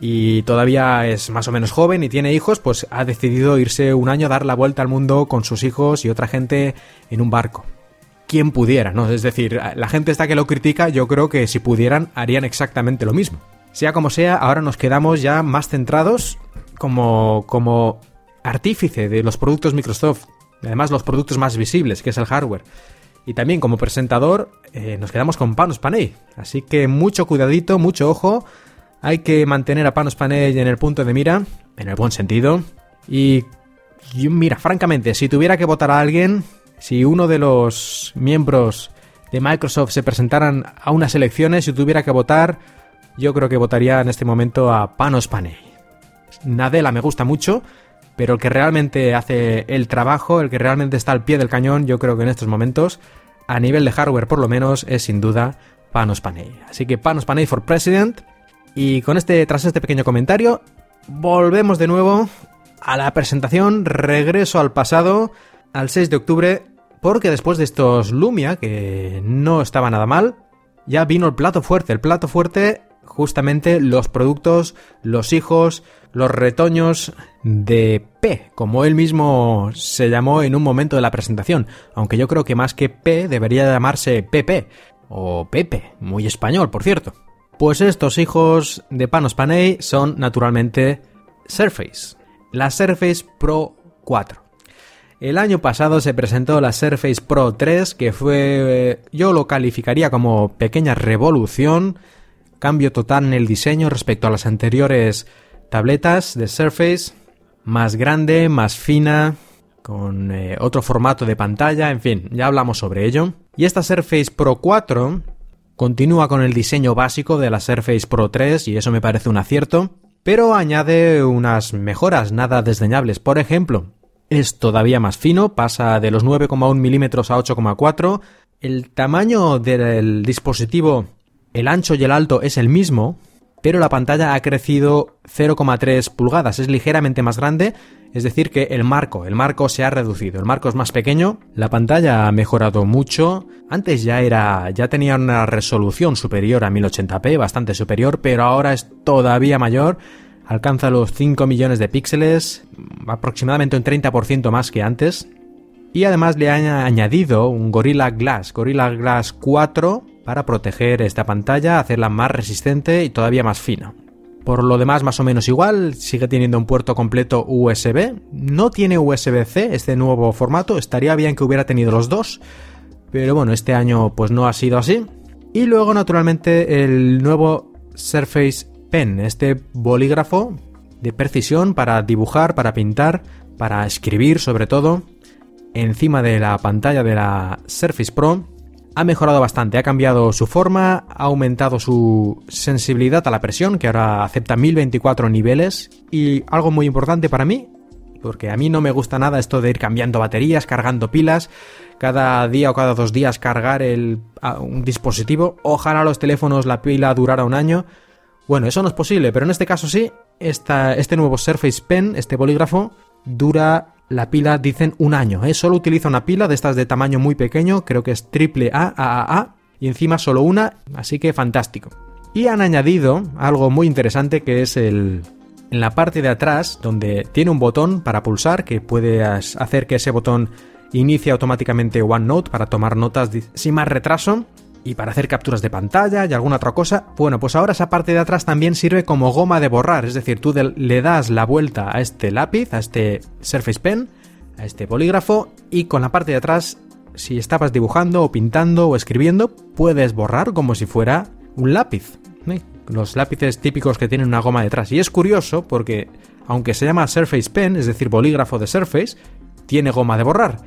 y todavía es más o menos joven y tiene hijos, pues ha decidido irse un año a dar la vuelta al mundo con sus hijos y otra gente en un barco. Quien pudiera, ¿no? Es decir, la gente está que lo critica, yo creo que si pudieran harían exactamente lo mismo. Sea como sea, ahora nos quedamos ya más centrados como, como artífice de los productos Microsoft, además los productos más visibles, que es el hardware. Y también como presentador eh, nos quedamos con Panos Panay. Así que mucho cuidadito, mucho ojo. Hay que mantener a Panos Panay en el punto de mira, en el buen sentido. Y, mira, francamente, si tuviera que votar a alguien, si uno de los miembros de Microsoft se presentaran a unas elecciones y tuviera que votar, yo creo que votaría en este momento a Panos Panay. Nadella me gusta mucho, pero el que realmente hace el trabajo, el que realmente está al pie del cañón, yo creo que en estos momentos, a nivel de hardware por lo menos, es sin duda Panos Panay. Así que Panos Panay for President. Y con este, tras este pequeño comentario, volvemos de nuevo a la presentación, regreso al pasado, al 6 de octubre, porque después de estos Lumia, que no estaba nada mal, ya vino el plato fuerte. El plato fuerte, justamente los productos, los hijos, los retoños de P, como él mismo se llamó en un momento de la presentación, aunque yo creo que más que P debería llamarse PP, o Pepe, muy español, por cierto. Pues estos hijos de Panos Panay son naturalmente Surface, la Surface Pro 4. El año pasado se presentó la Surface Pro 3, que fue, yo lo calificaría como pequeña revolución, cambio total en el diseño respecto a las anteriores tabletas de Surface, más grande, más fina, con eh, otro formato de pantalla, en fin, ya hablamos sobre ello. Y esta Surface Pro 4 continúa con el diseño básico de la Surface Pro 3 y eso me parece un acierto, pero añade unas mejoras nada desdeñables. Por ejemplo, es todavía más fino, pasa de los 9,1 milímetros a 8,4. El tamaño del dispositivo, el ancho y el alto es el mismo, pero la pantalla ha crecido 0,3 pulgadas, es ligeramente más grande, es decir que el marco, el marco se ha reducido, el marco es más pequeño, la pantalla ha mejorado mucho, antes ya era ya tenía una resolución superior a 1080p, bastante superior, pero ahora es todavía mayor, alcanza los 5 millones de píxeles, aproximadamente un 30% más que antes, y además le han añadido un Gorilla Glass, Gorilla Glass 4 para proteger esta pantalla, hacerla más resistente y todavía más fina. Por lo demás, más o menos igual, sigue teniendo un puerto completo USB. No tiene USB-C este nuevo formato, estaría bien que hubiera tenido los dos, pero bueno, este año pues no ha sido así. Y luego, naturalmente, el nuevo Surface Pen, este bolígrafo de precisión para dibujar, para pintar, para escribir sobre todo, encima de la pantalla de la Surface Pro ha mejorado bastante, ha cambiado su forma, ha aumentado su sensibilidad a la presión, que ahora acepta 1024 niveles, y algo muy importante para mí, porque a mí no me gusta nada esto de ir cambiando baterías, cargando pilas, cada día o cada dos días cargar el, un dispositivo, ojalá los teléfonos la pila durara un año, bueno, eso no es posible, pero en este caso sí, este nuevo Surface Pen, este bolígrafo, dura la pila dicen un año, ¿eh? solo utiliza una pila de estas de tamaño muy pequeño, creo que es triple A, AAA, y encima solo una, así que fantástico. Y han añadido algo muy interesante que es el... En la parte de atrás, donde tiene un botón para pulsar, que puede hacer que ese botón inicie automáticamente OneNote para tomar notas sin más retraso, y para hacer capturas de pantalla y alguna otra cosa, bueno, pues ahora esa parte de atrás también sirve como goma de borrar, es decir, tú le das la vuelta a este lápiz, a este Surface Pen, a este bolígrafo y con la parte de atrás, si estabas dibujando o pintando o escribiendo, puedes borrar como si fuera un lápiz. ¿eh? Los lápices típicos que tienen una goma detrás. Y es curioso porque, aunque se llama Surface Pen, es decir, bolígrafo de Surface, tiene goma de borrar.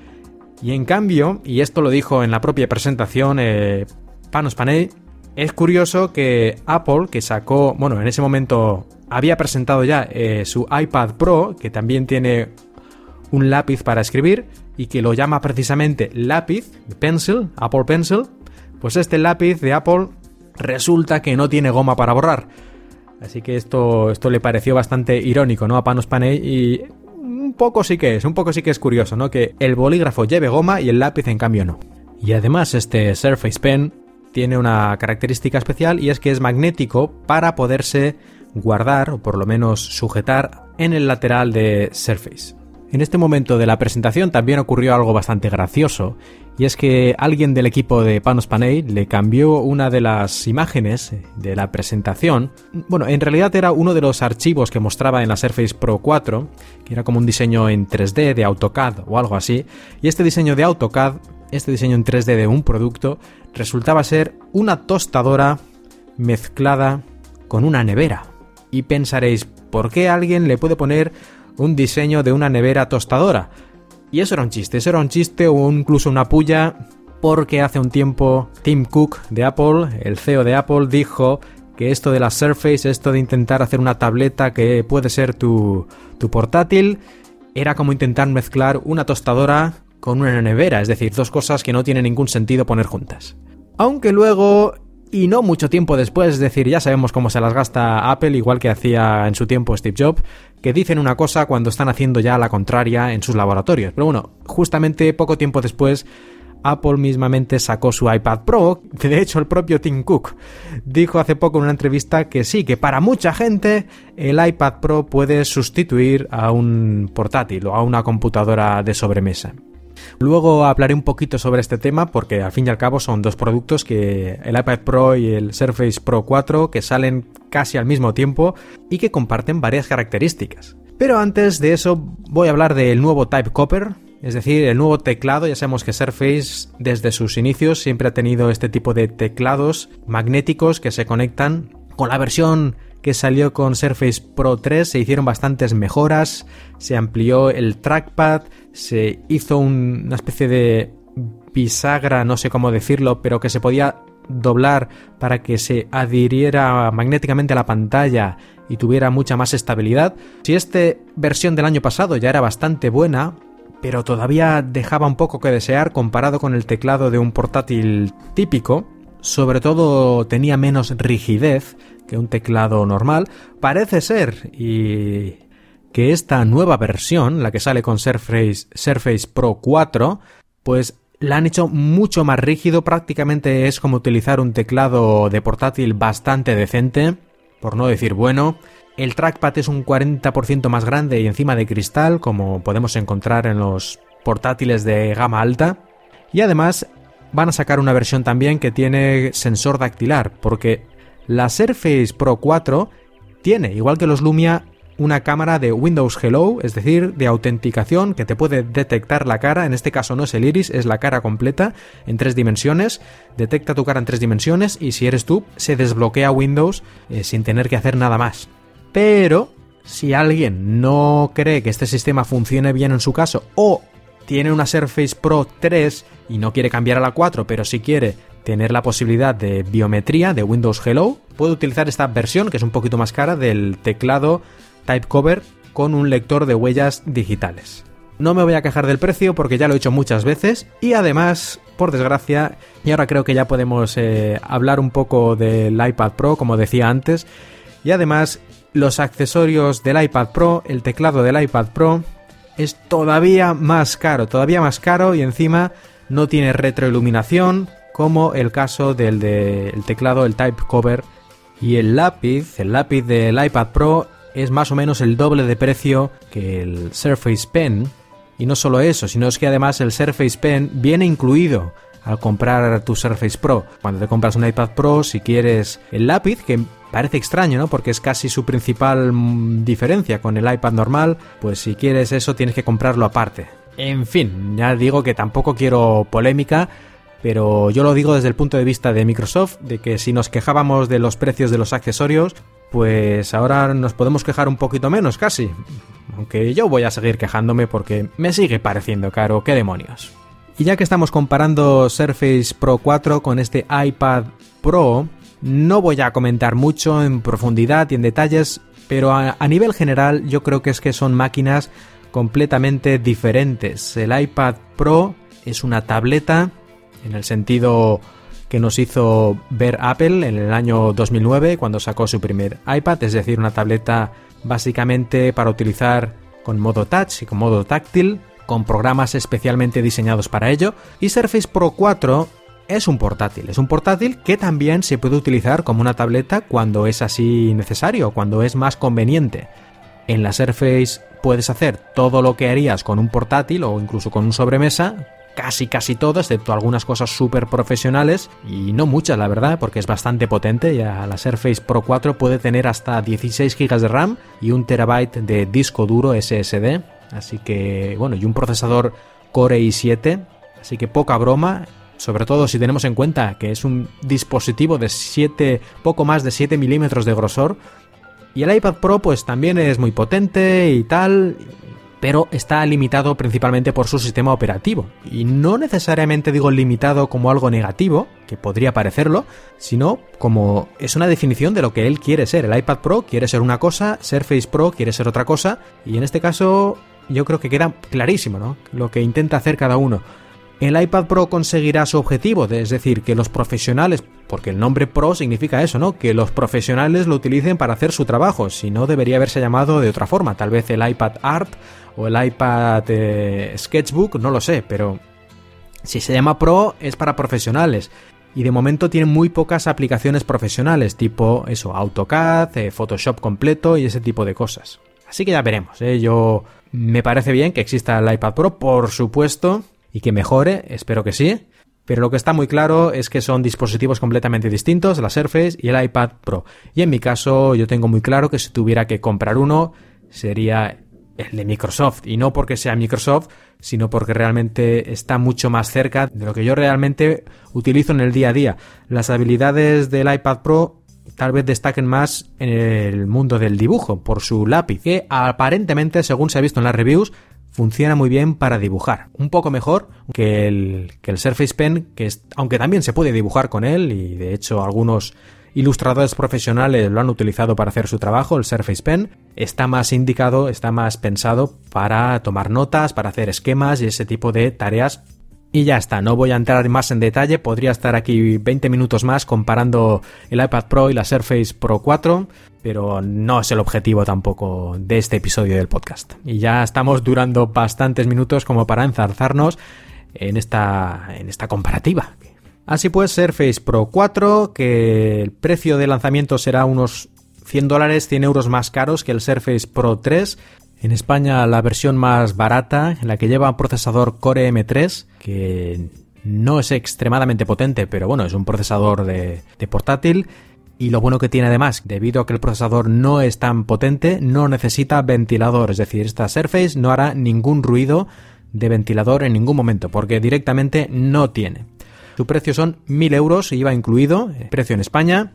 Y en cambio, y esto lo dijo en la propia presentación eh, Panos Panay, es curioso que Apple, que sacó, bueno, en ese momento había presentado ya eh, su iPad Pro, que también tiene un lápiz para escribir y que lo llama precisamente lápiz, pencil, Apple Pencil, pues este lápiz de Apple resulta que no tiene goma para borrar. Así que esto, esto le pareció bastante irónico, ¿no? A Panos Panay y un poco sí que es, un poco sí que es curioso, ¿no? Que el bolígrafo lleve goma y el lápiz en cambio no. Y además este Surface Pen tiene una característica especial y es que es magnético para poderse guardar o por lo menos sujetar en el lateral de Surface. En este momento de la presentación también ocurrió algo bastante gracioso, y es que alguien del equipo de Panos Panay le cambió una de las imágenes de la presentación. Bueno, en realidad era uno de los archivos que mostraba en la Surface Pro 4, que era como un diseño en 3D de AutoCAD o algo así, y este diseño de AutoCAD, este diseño en 3D de un producto, resultaba ser una tostadora mezclada con una nevera. Y pensaréis, ¿por qué alguien le puede poner un diseño de una nevera tostadora. Y eso era un chiste, eso era un chiste o incluso una puya porque hace un tiempo Tim Cook de Apple, el CEO de Apple, dijo que esto de la Surface, esto de intentar hacer una tableta que puede ser tu, tu portátil, era como intentar mezclar una tostadora con una nevera, es decir, dos cosas que no tienen ningún sentido poner juntas. Aunque luego y no mucho tiempo después, es decir, ya sabemos cómo se las gasta Apple, igual que hacía en su tiempo Steve Jobs, que dicen una cosa cuando están haciendo ya la contraria en sus laboratorios. Pero bueno, justamente poco tiempo después, Apple mismamente sacó su iPad Pro, que de hecho el propio Tim Cook dijo hace poco en una entrevista que sí, que para mucha gente el iPad Pro puede sustituir a un portátil o a una computadora de sobremesa. Luego hablaré un poquito sobre este tema porque al fin y al cabo son dos productos que el iPad Pro y el Surface Pro 4 que salen casi al mismo tiempo y que comparten varias características. Pero antes de eso voy a hablar del nuevo Type Copper, es decir, el nuevo teclado, ya sabemos que Surface desde sus inicios siempre ha tenido este tipo de teclados magnéticos que se conectan con la versión que salió con Surface Pro 3 se hicieron bastantes mejoras, se amplió el trackpad, se hizo una especie de bisagra, no sé cómo decirlo, pero que se podía doblar para que se adhiriera magnéticamente a la pantalla y tuviera mucha más estabilidad. Si esta versión del año pasado ya era bastante buena, pero todavía dejaba un poco que desear comparado con el teclado de un portátil típico, sobre todo tenía menos rigidez que un teclado normal, parece ser y que esta nueva versión, la que sale con Surface, Surface Pro 4, pues la han hecho mucho más rígido, prácticamente es como utilizar un teclado de portátil bastante decente, por no decir bueno. El trackpad es un 40% más grande y encima de cristal, como podemos encontrar en los portátiles de gama alta. Y además van a sacar una versión también que tiene sensor dactilar, porque la Surface Pro 4 tiene, igual que los Lumia, una cámara de Windows Hello, es decir, de autenticación que te puede detectar la cara, en este caso no es el iris, es la cara completa en tres dimensiones, detecta tu cara en tres dimensiones y si eres tú, se desbloquea Windows eh, sin tener que hacer nada más. Pero, si alguien no cree que este sistema funcione bien en su caso o tiene una Surface Pro 3 y no quiere cambiar a la 4, pero si quiere tener la posibilidad de biometría de Windows Hello, puede utilizar esta versión, que es un poquito más cara, del teclado Typecover con un lector de huellas digitales. No me voy a quejar del precio porque ya lo he hecho muchas veces y además, por desgracia, y ahora creo que ya podemos eh, hablar un poco del iPad Pro, como decía antes, y además los accesorios del iPad Pro, el teclado del iPad Pro, es todavía más caro, todavía más caro y encima no tiene retroiluminación como el caso del teclado, el Type Cover y el lápiz, el lápiz del iPad Pro es más o menos el doble de precio que el Surface Pen. Y no solo eso, sino es que además el Surface Pen viene incluido al comprar tu Surface Pro. Cuando te compras un iPad Pro, si quieres el lápiz, que parece extraño, ¿no? Porque es casi su principal mm, diferencia con el iPad normal, pues si quieres eso tienes que comprarlo aparte. En fin, ya digo que tampoco quiero polémica, pero yo lo digo desde el punto de vista de Microsoft, de que si nos quejábamos de los precios de los accesorios, pues ahora nos podemos quejar un poquito menos casi. Aunque yo voy a seguir quejándome porque me sigue pareciendo caro, qué demonios. Y ya que estamos comparando Surface Pro 4 con este iPad Pro, no voy a comentar mucho en profundidad y en detalles, pero a, a nivel general yo creo que es que son máquinas completamente diferentes. El iPad Pro es una tableta en el sentido que nos hizo ver Apple en el año 2009 cuando sacó su primer iPad, es decir, una tableta básicamente para utilizar con modo touch y con modo táctil, con programas especialmente diseñados para ello, y Surface Pro 4 es un portátil, es un portátil que también se puede utilizar como una tableta cuando es así necesario, cuando es más conveniente. En la Surface puedes hacer todo lo que harías con un portátil o incluso con un sobremesa, casi casi todo, excepto algunas cosas súper profesionales y no muchas la verdad, porque es bastante potente, ya la Surface Pro 4 puede tener hasta 16 GB de RAM y un terabyte de disco duro SSD, así que bueno, y un procesador Core i7, así que poca broma, sobre todo si tenemos en cuenta que es un dispositivo de 7, poco más de 7 milímetros de grosor, y el iPad Pro pues también es muy potente y tal, pero está limitado principalmente por su sistema operativo. Y no necesariamente digo limitado como algo negativo, que podría parecerlo, sino como es una definición de lo que él quiere ser. El iPad Pro quiere ser una cosa, Surface Pro quiere ser otra cosa, y en este caso yo creo que queda clarísimo, ¿no? Lo que intenta hacer cada uno. El iPad Pro conseguirá su objetivo, es decir, que los profesionales, porque el nombre Pro significa eso, ¿no? Que los profesionales lo utilicen para hacer su trabajo, si no debería haberse llamado de otra forma, tal vez el iPad Art o el iPad eh, Sketchbook, no lo sé, pero si se llama Pro es para profesionales. Y de momento tiene muy pocas aplicaciones profesionales, tipo eso, AutoCAD, eh, Photoshop completo y ese tipo de cosas. Así que ya veremos, ¿eh? yo me parece bien que exista el iPad Pro, por supuesto, y que mejore, espero que sí. Pero lo que está muy claro es que son dispositivos completamente distintos, la Surface y el iPad Pro. Y en mi caso yo tengo muy claro que si tuviera que comprar uno sería el de Microsoft. Y no porque sea Microsoft, sino porque realmente está mucho más cerca de lo que yo realmente utilizo en el día a día. Las habilidades del iPad Pro tal vez destaquen más en el mundo del dibujo por su lápiz, que aparentemente, según se ha visto en las reviews, funciona muy bien para dibujar. Un poco mejor que el, que el Surface Pen, que es, aunque también se puede dibujar con él, y de hecho algunos ilustradores profesionales lo han utilizado para hacer su trabajo, el Surface Pen, está más indicado, está más pensado para tomar notas, para hacer esquemas y ese tipo de tareas y ya está, no voy a entrar más en detalle, podría estar aquí 20 minutos más comparando el iPad Pro y la Surface Pro 4, pero no es el objetivo tampoco de este episodio del podcast. Y ya estamos durando bastantes minutos como para enzarzarnos en esta, en esta comparativa. Así pues, Surface Pro 4, que el precio de lanzamiento será unos 100 dólares, 100 euros más caros que el Surface Pro 3, en España la versión más barata, en la que lleva un procesador Core M3, que no es extremadamente potente, pero bueno, es un procesador de, portátil. Y lo bueno que tiene además, debido a que el procesador no es tan potente, no necesita ventilador. Es decir, esta Surface no hará ningún ruido de ventilador en ningún momento, porque directamente no tiene. Su precio son 1000 euros, IVA incluido, precio en España.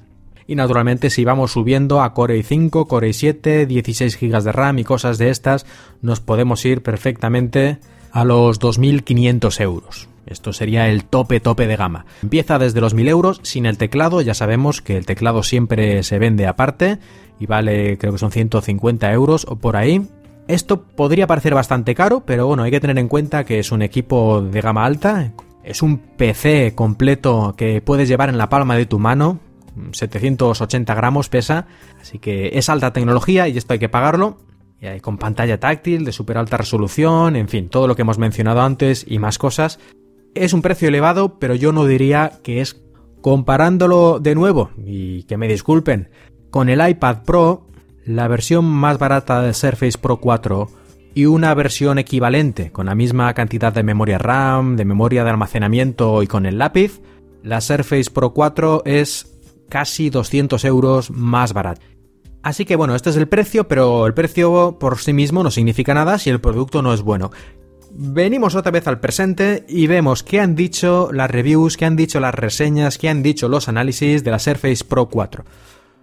Y naturalmente si vamos subiendo a Core i5, Core i7, 16 GB de RAM y cosas de estas, nos podemos ir perfectamente a los 2.500 euros. Esto sería el tope tope de gama. Empieza desde los 1000 euros sin el teclado, ya sabemos que el teclado siempre se vende aparte y vale creo que son 150 euros o por ahí. Esto podría parecer bastante caro, pero bueno, hay que tener en cuenta que es un equipo de gama alta, es un PC completo que puedes llevar en la palma de tu mano, 780 gramos pesa, así que es alta tecnología y esto hay que pagarlo. Y con pantalla táctil de super alta resolución, en fin, todo lo que hemos mencionado antes y más cosas. Es un precio elevado, pero yo no diría que es comparándolo de nuevo, y que me disculpen, con el iPad Pro, la versión más barata de Surface Pro 4 y una versión equivalente con la misma cantidad de memoria RAM, de memoria de almacenamiento y con el lápiz, la Surface Pro 4 es casi 200 euros más barato. Así que bueno, este es el precio, pero el precio por sí mismo no significa nada si el producto no es bueno. Venimos otra vez al presente y vemos qué han dicho las reviews, qué han dicho las reseñas, qué han dicho los análisis de la Surface Pro 4.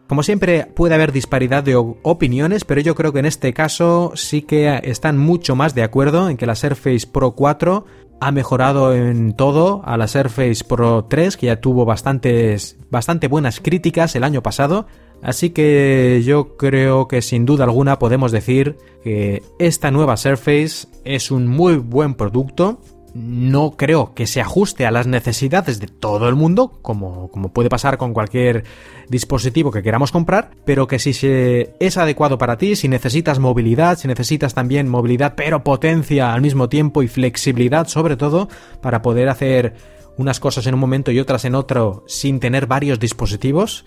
Como siempre puede haber disparidad de opiniones, pero yo creo que en este caso sí que están mucho más de acuerdo en que la Surface Pro 4 ha mejorado en todo a la Surface Pro 3, que ya tuvo bastantes, bastante buenas críticas el año pasado. Así que yo creo que sin duda alguna podemos decir que esta nueva Surface es un muy buen producto no creo que se ajuste a las necesidades de todo el mundo, como, como, puede pasar con cualquier dispositivo que queramos comprar, pero que si se es adecuado para ti, si necesitas movilidad, si necesitas también movilidad pero potencia al mismo tiempo y flexibilidad sobre todo para poder hacer unas cosas en un momento y otras en otro sin tener varios dispositivos,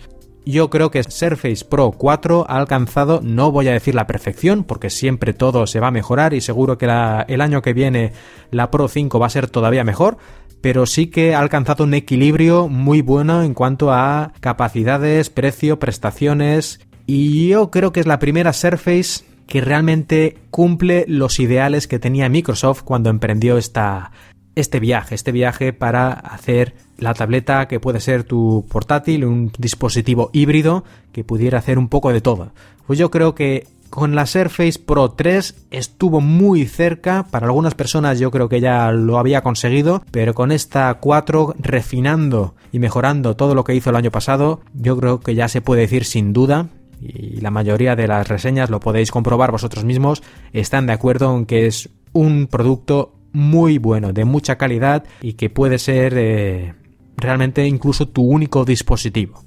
yo creo que Surface Pro 4 ha alcanzado, no voy a decir la perfección, porque siempre todo se va a mejorar y seguro que el año que viene la Pro 5 va a ser todavía mejor, pero sí que ha alcanzado un equilibrio muy bueno en cuanto a capacidades, precio, prestaciones, y yo creo que es la primera Surface que realmente cumple los ideales que tenía Microsoft cuando emprendió esta, este viaje, este viaje para hacer la tableta que puede ser tu portátil, un dispositivo híbrido que pudiera hacer un poco de todo. Pues yo creo que con la Surface Pro 3 estuvo muy cerca, para algunas personas yo creo que ya lo había conseguido, pero con esta 4 refinando y mejorando todo lo que hizo el año pasado, yo creo que ya se puede decir sin duda y la mayoría de las reseñas lo podéis comprobar vosotros mismos, están de acuerdo en que es un producto muy bueno, de mucha calidad y que puede ser eh, realmente incluso tu único dispositivo.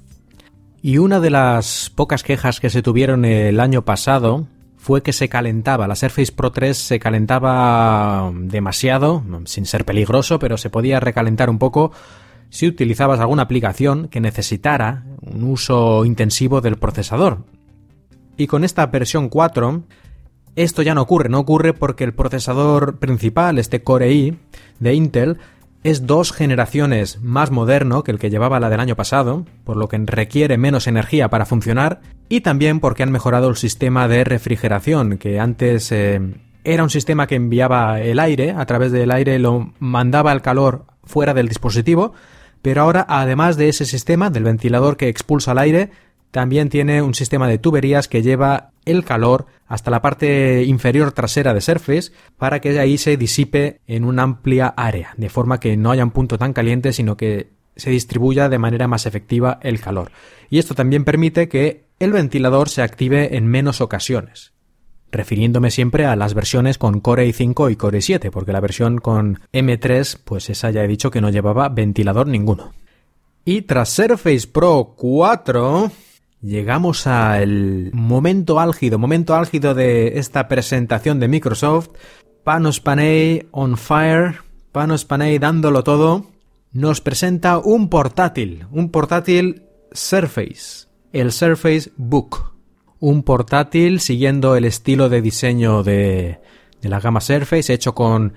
Y una de las pocas quejas que se tuvieron el año pasado fue que se calentaba, la Surface Pro 3 se calentaba demasiado, sin ser peligroso, pero se podía recalentar un poco si utilizabas alguna aplicación que necesitara un uso intensivo del procesador. Y con esta versión 4 esto ya no ocurre, no ocurre porque el procesador principal, este Core i de Intel, es dos generaciones más moderno que el que llevaba la del año pasado, por lo que requiere menos energía para funcionar, y también porque han mejorado el sistema de refrigeración, que antes eh, era un sistema que enviaba el aire, a través del aire lo mandaba el calor fuera del dispositivo, pero ahora además de ese sistema, del ventilador que expulsa el aire, también tiene un sistema de tuberías que lleva el calor hasta la parte inferior trasera de Surface para que ahí se disipe en una amplia área, de forma que no haya un punto tan caliente, sino que se distribuya de manera más efectiva el calor. Y esto también permite que el ventilador se active en menos ocasiones. Refiriéndome siempre a las versiones con Core i5 y Core i7, porque la versión con M3, pues esa ya he dicho que no llevaba ventilador ninguno. Y tras Surface Pro 4, llegamos al momento álgido, momento álgido de esta presentación de Microsoft. Panos Panay on fire, Panos Panay dándolo todo, nos presenta un portátil, un portátil Surface, el Surface Book. Un portátil siguiendo el estilo de diseño de, de la gama Surface, hecho con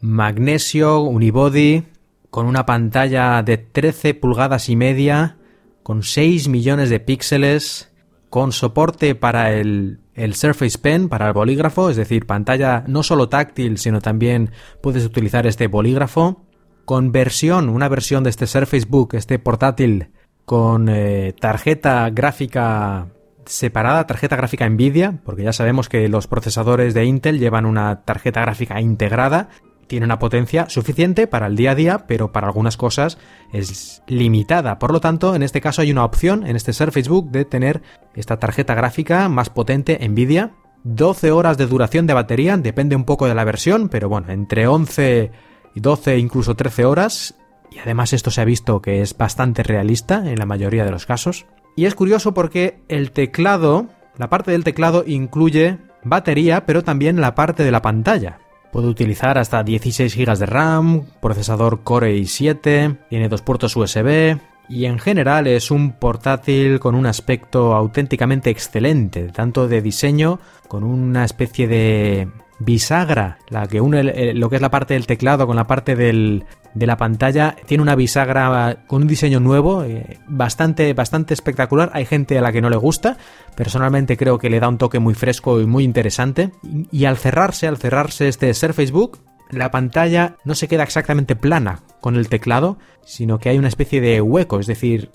magnesio, unibody, con una pantalla de 13 pulgadas y media, con 6 millones de píxeles, con soporte para el, el, Surface Pen, para el bolígrafo, es decir, pantalla no solo táctil, sino también puedes utilizar este bolígrafo, con versión, una versión de este Surface Book, este portátil, con eh, tarjeta gráfica separada, tarjeta gráfica Nvidia, porque ya sabemos que los procesadores de Intel llevan una tarjeta gráfica integrada tiene una potencia suficiente para el día a día, pero para algunas cosas es limitada. Por lo tanto, en este caso hay una opción en este Surface Book de tener esta tarjeta gráfica más potente Nvidia. 12 horas de duración de batería, depende un poco de la versión, pero bueno, entre 11 y 12, incluso 13 horas. Y además esto se ha visto que es bastante realista en la mayoría de los casos. Y es curioso porque el teclado, la parte del teclado incluye batería, pero también la parte de la pantalla. Puede utilizar hasta 16 GB de RAM, procesador Core i7, tiene dos puertos USB y en general es un portátil con un aspecto auténticamente excelente, tanto de diseño, con una especie de bisagra, la que une lo que es la parte del teclado con la parte del, de la pantalla. Tiene una bisagra con un diseño nuevo, eh, bastante, bastante espectacular. Hay gente a la que no le gusta. Personalmente creo que le da un toque muy fresco y muy interesante. Y, al cerrarse, al cerrarse este Surface Book, la pantalla no se queda exactamente plana con el teclado, sino que hay una especie de hueco, es decir,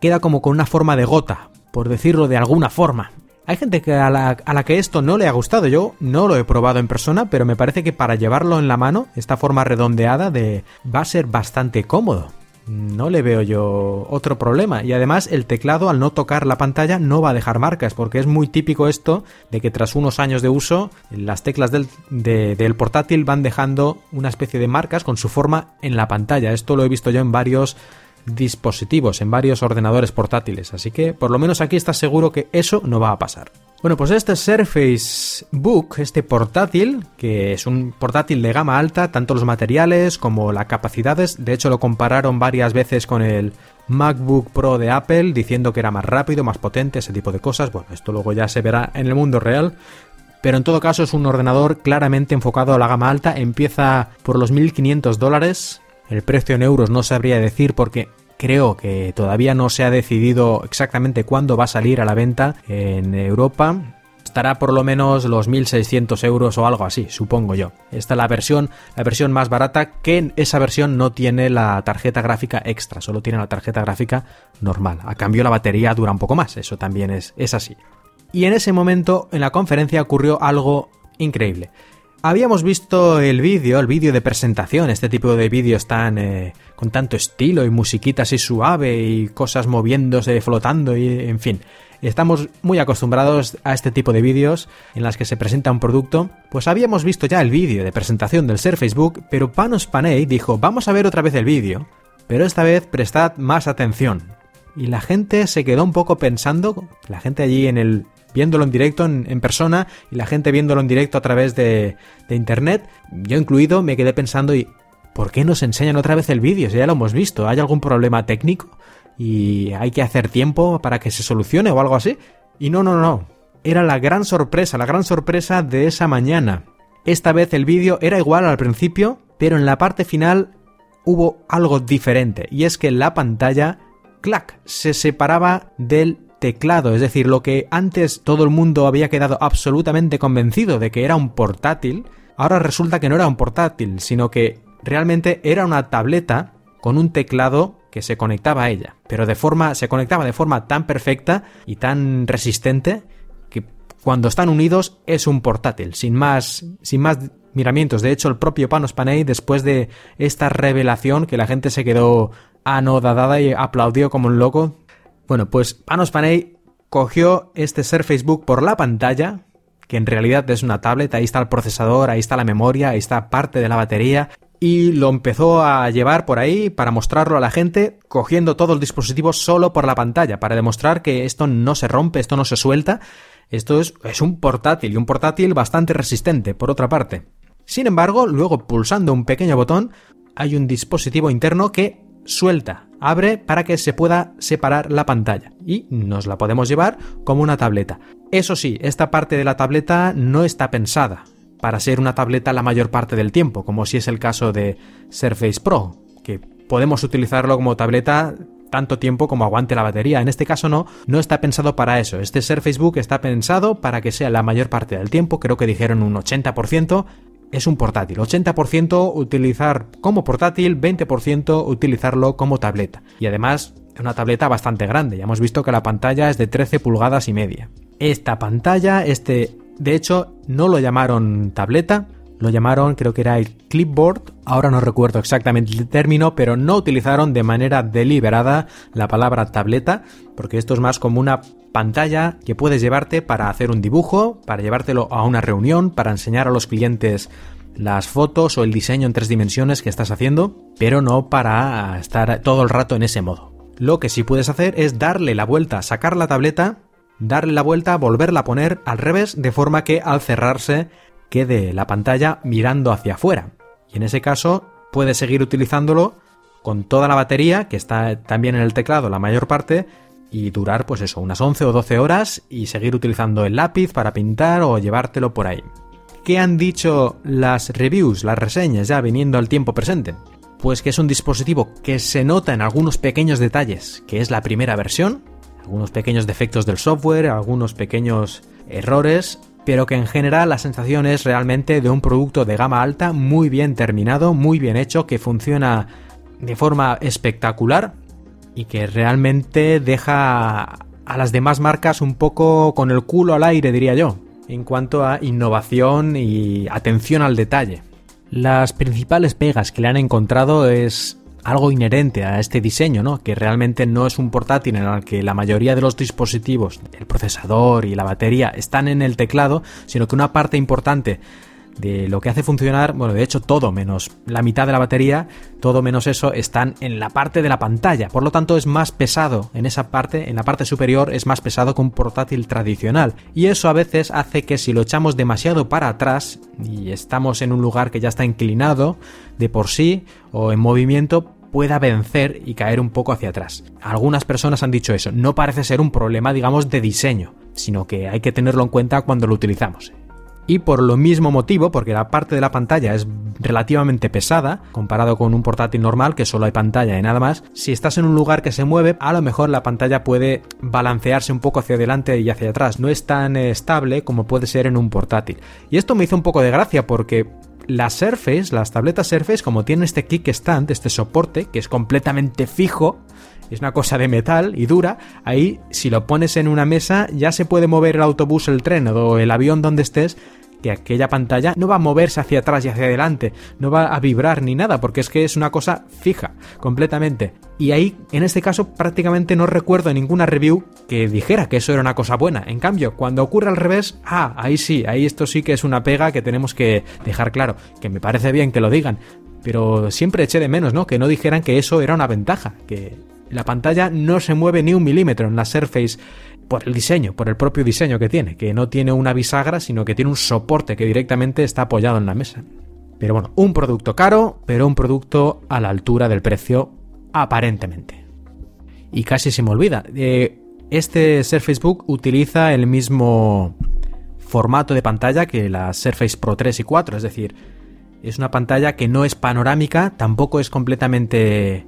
queda como con una forma de gota, por decirlo de alguna forma. Hay gente que a, la, a la que esto no le ha gustado. Yo no lo he probado en persona, pero me parece que para llevarlo en la mano, esta forma redondeada de va a ser bastante cómodo. No le veo yo otro problema. Y además el teclado al no tocar la pantalla no va a dejar marcas, porque es muy típico esto de que tras unos años de uso las teclas del, del portátil van dejando una especie de marcas con su forma en la pantalla. Esto lo he visto yo en varios dispositivos, en varios ordenadores portátiles. Así que por lo menos aquí estás seguro que eso no va a pasar. Bueno, pues este Surface Book, este portátil, que es un portátil de gama alta, tanto los materiales como las capacidades, de hecho lo compararon varias veces con el MacBook Pro de Apple, diciendo que era más rápido, más potente, ese tipo de cosas. Bueno, esto luego ya se verá en el mundo real. Pero en todo caso es un ordenador claramente enfocado a la gama alta, empieza por los 1500 dólares, el precio en euros no sabría decir porque creo que todavía no se ha decidido exactamente cuándo va a salir a la venta en Europa. Estará por lo menos los 1.600 euros o algo así, supongo yo. Esta es la versión, la versión más barata, que esa versión no tiene la tarjeta gráfica extra, solo tiene la tarjeta gráfica normal. A cambio la batería dura un poco más, eso también es, es así. Y en ese momento en la conferencia ocurrió algo increíble. Habíamos visto el vídeo, el vídeo de presentación, este tipo de vídeos tan eh, con tanto estilo y musiquita así suave y cosas moviéndose, flotando y en fin. Estamos muy acostumbrados a este tipo de vídeos en las que se presenta un producto. Pues habíamos visto ya el vídeo de presentación del Ser Facebook, pero Panos Panay dijo, "Vamos a ver otra vez el vídeo, pero esta vez prestad más atención." Y la gente se quedó un poco pensando, la gente allí en el viéndolo en directo en, persona y la gente viéndolo en directo a través de, de internet, yo incluido, me quedé pensando y ¿por qué nos enseñan otra vez el vídeo? Si ya lo hemos visto, ¿hay algún problema técnico? ¿Y hay que hacer tiempo para que se solucione o algo así? Y no, no, no. Era la gran sorpresa, la gran sorpresa de esa mañana. Esta vez el vídeo era igual al principio, pero en la parte final hubo algo diferente, y es que la pantalla, clac, se separaba del teclado, es decir, lo que antes todo el mundo había quedado absolutamente convencido de que era un portátil, ahora resulta que no era un portátil, sino que realmente era una tableta con un teclado que se conectaba a ella, pero de forma se conectaba de forma tan perfecta y tan resistente que cuando están unidos es un portátil, sin más sin más miramientos. De hecho, el propio Panos Panay después de esta revelación que la gente se quedó anodadada y aplaudió como un loco, bueno, pues Panos Panay cogió este Ser Facebook por la pantalla, que en realidad es una tablet, ahí está el procesador, ahí está la memoria, ahí está parte de la batería, y lo empezó a llevar por ahí para mostrarlo a la gente, cogiendo todo el dispositivo solo por la pantalla, para demostrar que esto no se rompe, esto no se suelta, esto es, es un portátil, y un portátil bastante resistente, por otra parte. Sin embargo, luego pulsando un pequeño botón, hay un dispositivo interno que suelta, abre para que se pueda separar la pantalla y nos la podemos llevar como una tableta. Eso sí, esta parte de la tableta no está pensada para ser una tableta la mayor parte del tiempo, como si es el caso de Surface Pro, que podemos utilizarlo como tableta tanto tiempo como aguante la batería. En este caso no, no está pensado para eso. Este Surface Book está pensado para que sea la mayor parte del tiempo, creo que dijeron un 80%, es un portátil. 80% utilizar como portátil, 20% utilizarlo como tableta. Y además es una tableta bastante grande. Ya hemos visto que la pantalla es de 13 pulgadas y media. Esta pantalla, este, de hecho, no lo llamaron tableta, lo llamaron, creo que era el clipboard, ahora no recuerdo exactamente el término, pero no utilizaron de manera deliberada la palabra tableta, porque esto es más como una pantalla que puedes llevarte para hacer un dibujo, para llevártelo a una reunión, para enseñar a los clientes las fotos o el diseño en tres dimensiones que estás haciendo, pero no para estar todo el rato en ese modo. Lo que sí puedes hacer es darle la vuelta, sacar la tableta, darle la vuelta, volverla a poner al revés, de forma que al cerrarse quede la pantalla mirando hacia afuera. Y en ese caso puedes seguir utilizándolo con toda la batería, que está también en el teclado la mayor parte, y durar pues eso, unas 11 o 12 horas y seguir utilizando el lápiz para pintar o llevártelo por ahí. ¿Qué han dicho las reviews, las reseñas ya viniendo al tiempo presente? Pues que es un dispositivo que se nota en algunos pequeños detalles, que es la primera versión, algunos pequeños defectos del software, algunos pequeños errores, pero que en general la sensación es realmente de un producto de gama alta muy bien terminado, muy bien hecho, que funciona de forma espectacular y que realmente deja a las demás marcas un poco con el culo al aire, diría yo, en cuanto a innovación y atención al detalle. Las principales pegas que le han encontrado es algo inherente a este diseño, ¿no? Que realmente no es un portátil en el que la mayoría de los dispositivos, el procesador y la batería están en el teclado, sino que una parte importante de lo que hace funcionar, bueno, de hecho todo menos la mitad de la batería, todo menos eso están en la parte de la pantalla. Por lo tanto es más pesado en esa parte, en la parte superior es más pesado que un portátil tradicional. Y eso a veces hace que si lo echamos demasiado para atrás y estamos en un lugar que ya está inclinado de por sí o en movimiento, pueda vencer y caer un poco hacia atrás. Algunas personas han dicho eso. No parece ser un problema, digamos, de diseño, sino que hay que tenerlo en cuenta cuando lo utilizamos. Y por lo mismo motivo, porque la parte de la pantalla es relativamente pesada, comparado con un portátil normal que solo hay pantalla y nada más, si estás en un lugar que se mueve, a lo mejor la pantalla puede balancearse un poco hacia adelante y hacia atrás. No es tan estable como puede ser en un portátil. Y esto me hizo un poco de gracia porque las Surface, las tabletas Surface, como tienen este kickstand, este soporte, que es completamente fijo, es una cosa de metal y dura, ahí si lo pones en una mesa ya se puede mover el autobús, el tren o el avión donde estés que aquella pantalla no va a moverse hacia atrás y hacia adelante, no va a vibrar ni nada, porque es que es una cosa fija, completamente. Y ahí, en este caso, prácticamente no recuerdo ninguna review que dijera que eso era una cosa buena. En cambio, cuando ocurre al revés, ah, ahí sí, ahí esto sí que es una pega que tenemos que dejar claro, que me parece bien que lo digan, pero siempre eché de menos, ¿no? Que no dijeran que eso era una ventaja, que la pantalla no se mueve ni un milímetro en la Surface por el diseño, por el propio diseño que tiene, que no tiene una bisagra, sino que tiene un soporte que directamente está apoyado en la mesa. Pero bueno, un producto caro, pero un producto a la altura del precio, aparentemente. Y casi se me olvida, eh, este Surface Book utiliza el mismo formato de pantalla que la Surface Pro 3 y 4, es decir, es una pantalla que no es panorámica, tampoco es completamente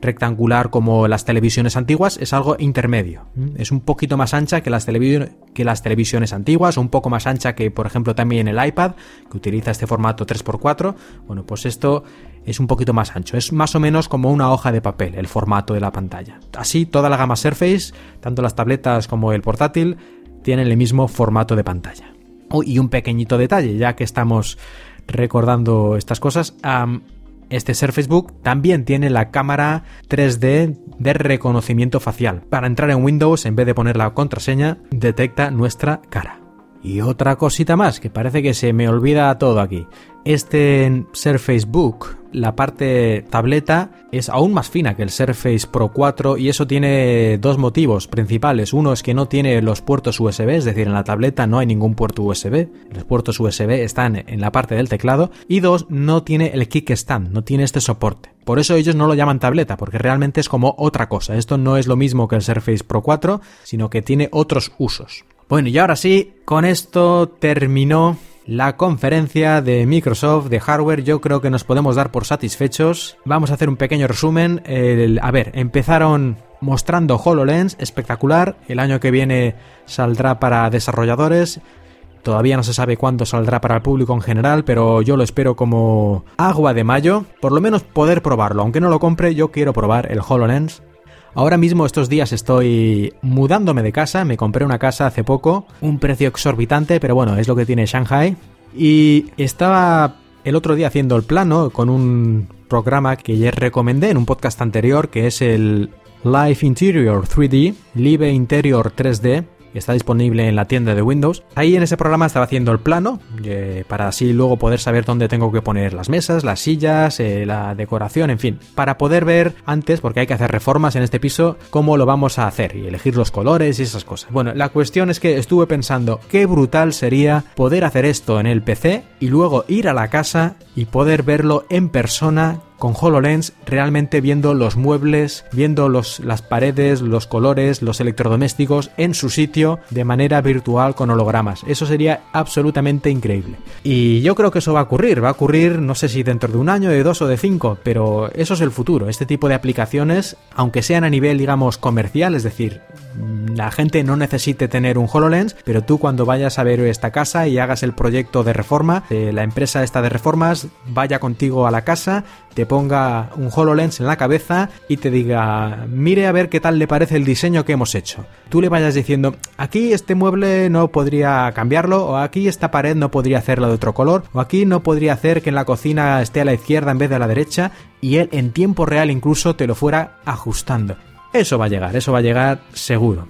rectangular como las televisiones antiguas, es algo intermedio. Es un poquito más ancha que las, que las televisiones antiguas, un poco más ancha que, por ejemplo, también el iPad, que utiliza este formato 3x4. Bueno, pues esto es un poquito más ancho. Es más o menos como una hoja de papel el formato de la pantalla. Así, toda la gama Surface, tanto las tabletas como el portátil, tienen el mismo formato de pantalla. Oh, y un pequeñito detalle, ya que estamos recordando estas cosas. Este Surface Book también tiene la cámara 3D de reconocimiento facial. Para entrar en Windows, en vez de poner la contraseña, detecta nuestra cara. Y otra cosita más, que parece que se me olvida todo aquí. Este Surface Book, la parte tableta, es aún más fina que el Surface Pro 4 y eso tiene dos motivos principales. Uno es que no tiene los puertos USB, es decir, en la tableta no hay ningún puerto USB. Los puertos USB están en la parte del teclado. Y dos, no tiene el kickstand, no tiene este soporte. Por eso ellos no lo llaman tableta, porque realmente es como otra cosa. Esto no es lo mismo que el Surface Pro 4, sino que tiene otros usos. Bueno, y ahora sí, con esto terminó la conferencia de Microsoft de hardware yo creo que nos podemos dar por satisfechos. Vamos a hacer un pequeño resumen. a ver, empezaron mostrando HoloLens, espectacular. El año que viene saldrá para desarrolladores. Todavía no se sabe cuándo saldrá para el público en general, pero yo lo espero como agua de mayo. Por lo menos poder probarlo. Aunque no lo compre, yo quiero probar el HoloLens. Ahora mismo estos días estoy mudándome de casa, me compré una casa hace poco, un precio exorbitante, pero bueno, es lo que tiene Shanghai. Y estaba el otro día haciendo el plano con un programa que ya recomendé en un podcast anterior, que es el Live Interior 3D, Live Interior 3D, está disponible en la tienda de Windows. Ahí en ese programa estaba haciendo el plano eh, para así luego poder saber dónde tengo que poner las mesas, las sillas, eh, la decoración, en fin, para poder ver antes, porque hay que hacer reformas en este piso, cómo lo vamos a hacer y elegir los colores y esas cosas. Bueno, la cuestión es que estuve pensando qué brutal sería poder hacer esto en el PC y luego ir a la casa y poder verlo en persona con HoloLens realmente viendo los muebles, viendo los, las paredes, los colores, los electrodomésticos en su sitio de manera virtual con hologramas. Eso sería absolutamente increíble. Y yo creo que eso va a ocurrir, va a ocurrir no sé si dentro de un año, de dos o de cinco, pero eso es el futuro. Este tipo de aplicaciones, aunque sean a nivel digamos comercial, es decir, la gente no necesite tener un HoloLens, pero tú cuando vayas a ver esta casa y hagas el proyecto de reforma, eh, la empresa esta de reformas vaya contigo a la casa, te ponga un HoloLens en la cabeza y te diga, mire a ver qué tal le parece el diseño que hemos hecho. Tú le vayas diciendo, aquí este mueble no podría cambiarlo, o aquí esta pared no podría hacerlo de otro color, o aquí no podría hacer que en la cocina esté a la izquierda en vez de a la derecha, y él en tiempo real incluso te lo fuera ajustando. Eso va a llegar, eso va a llegar seguro.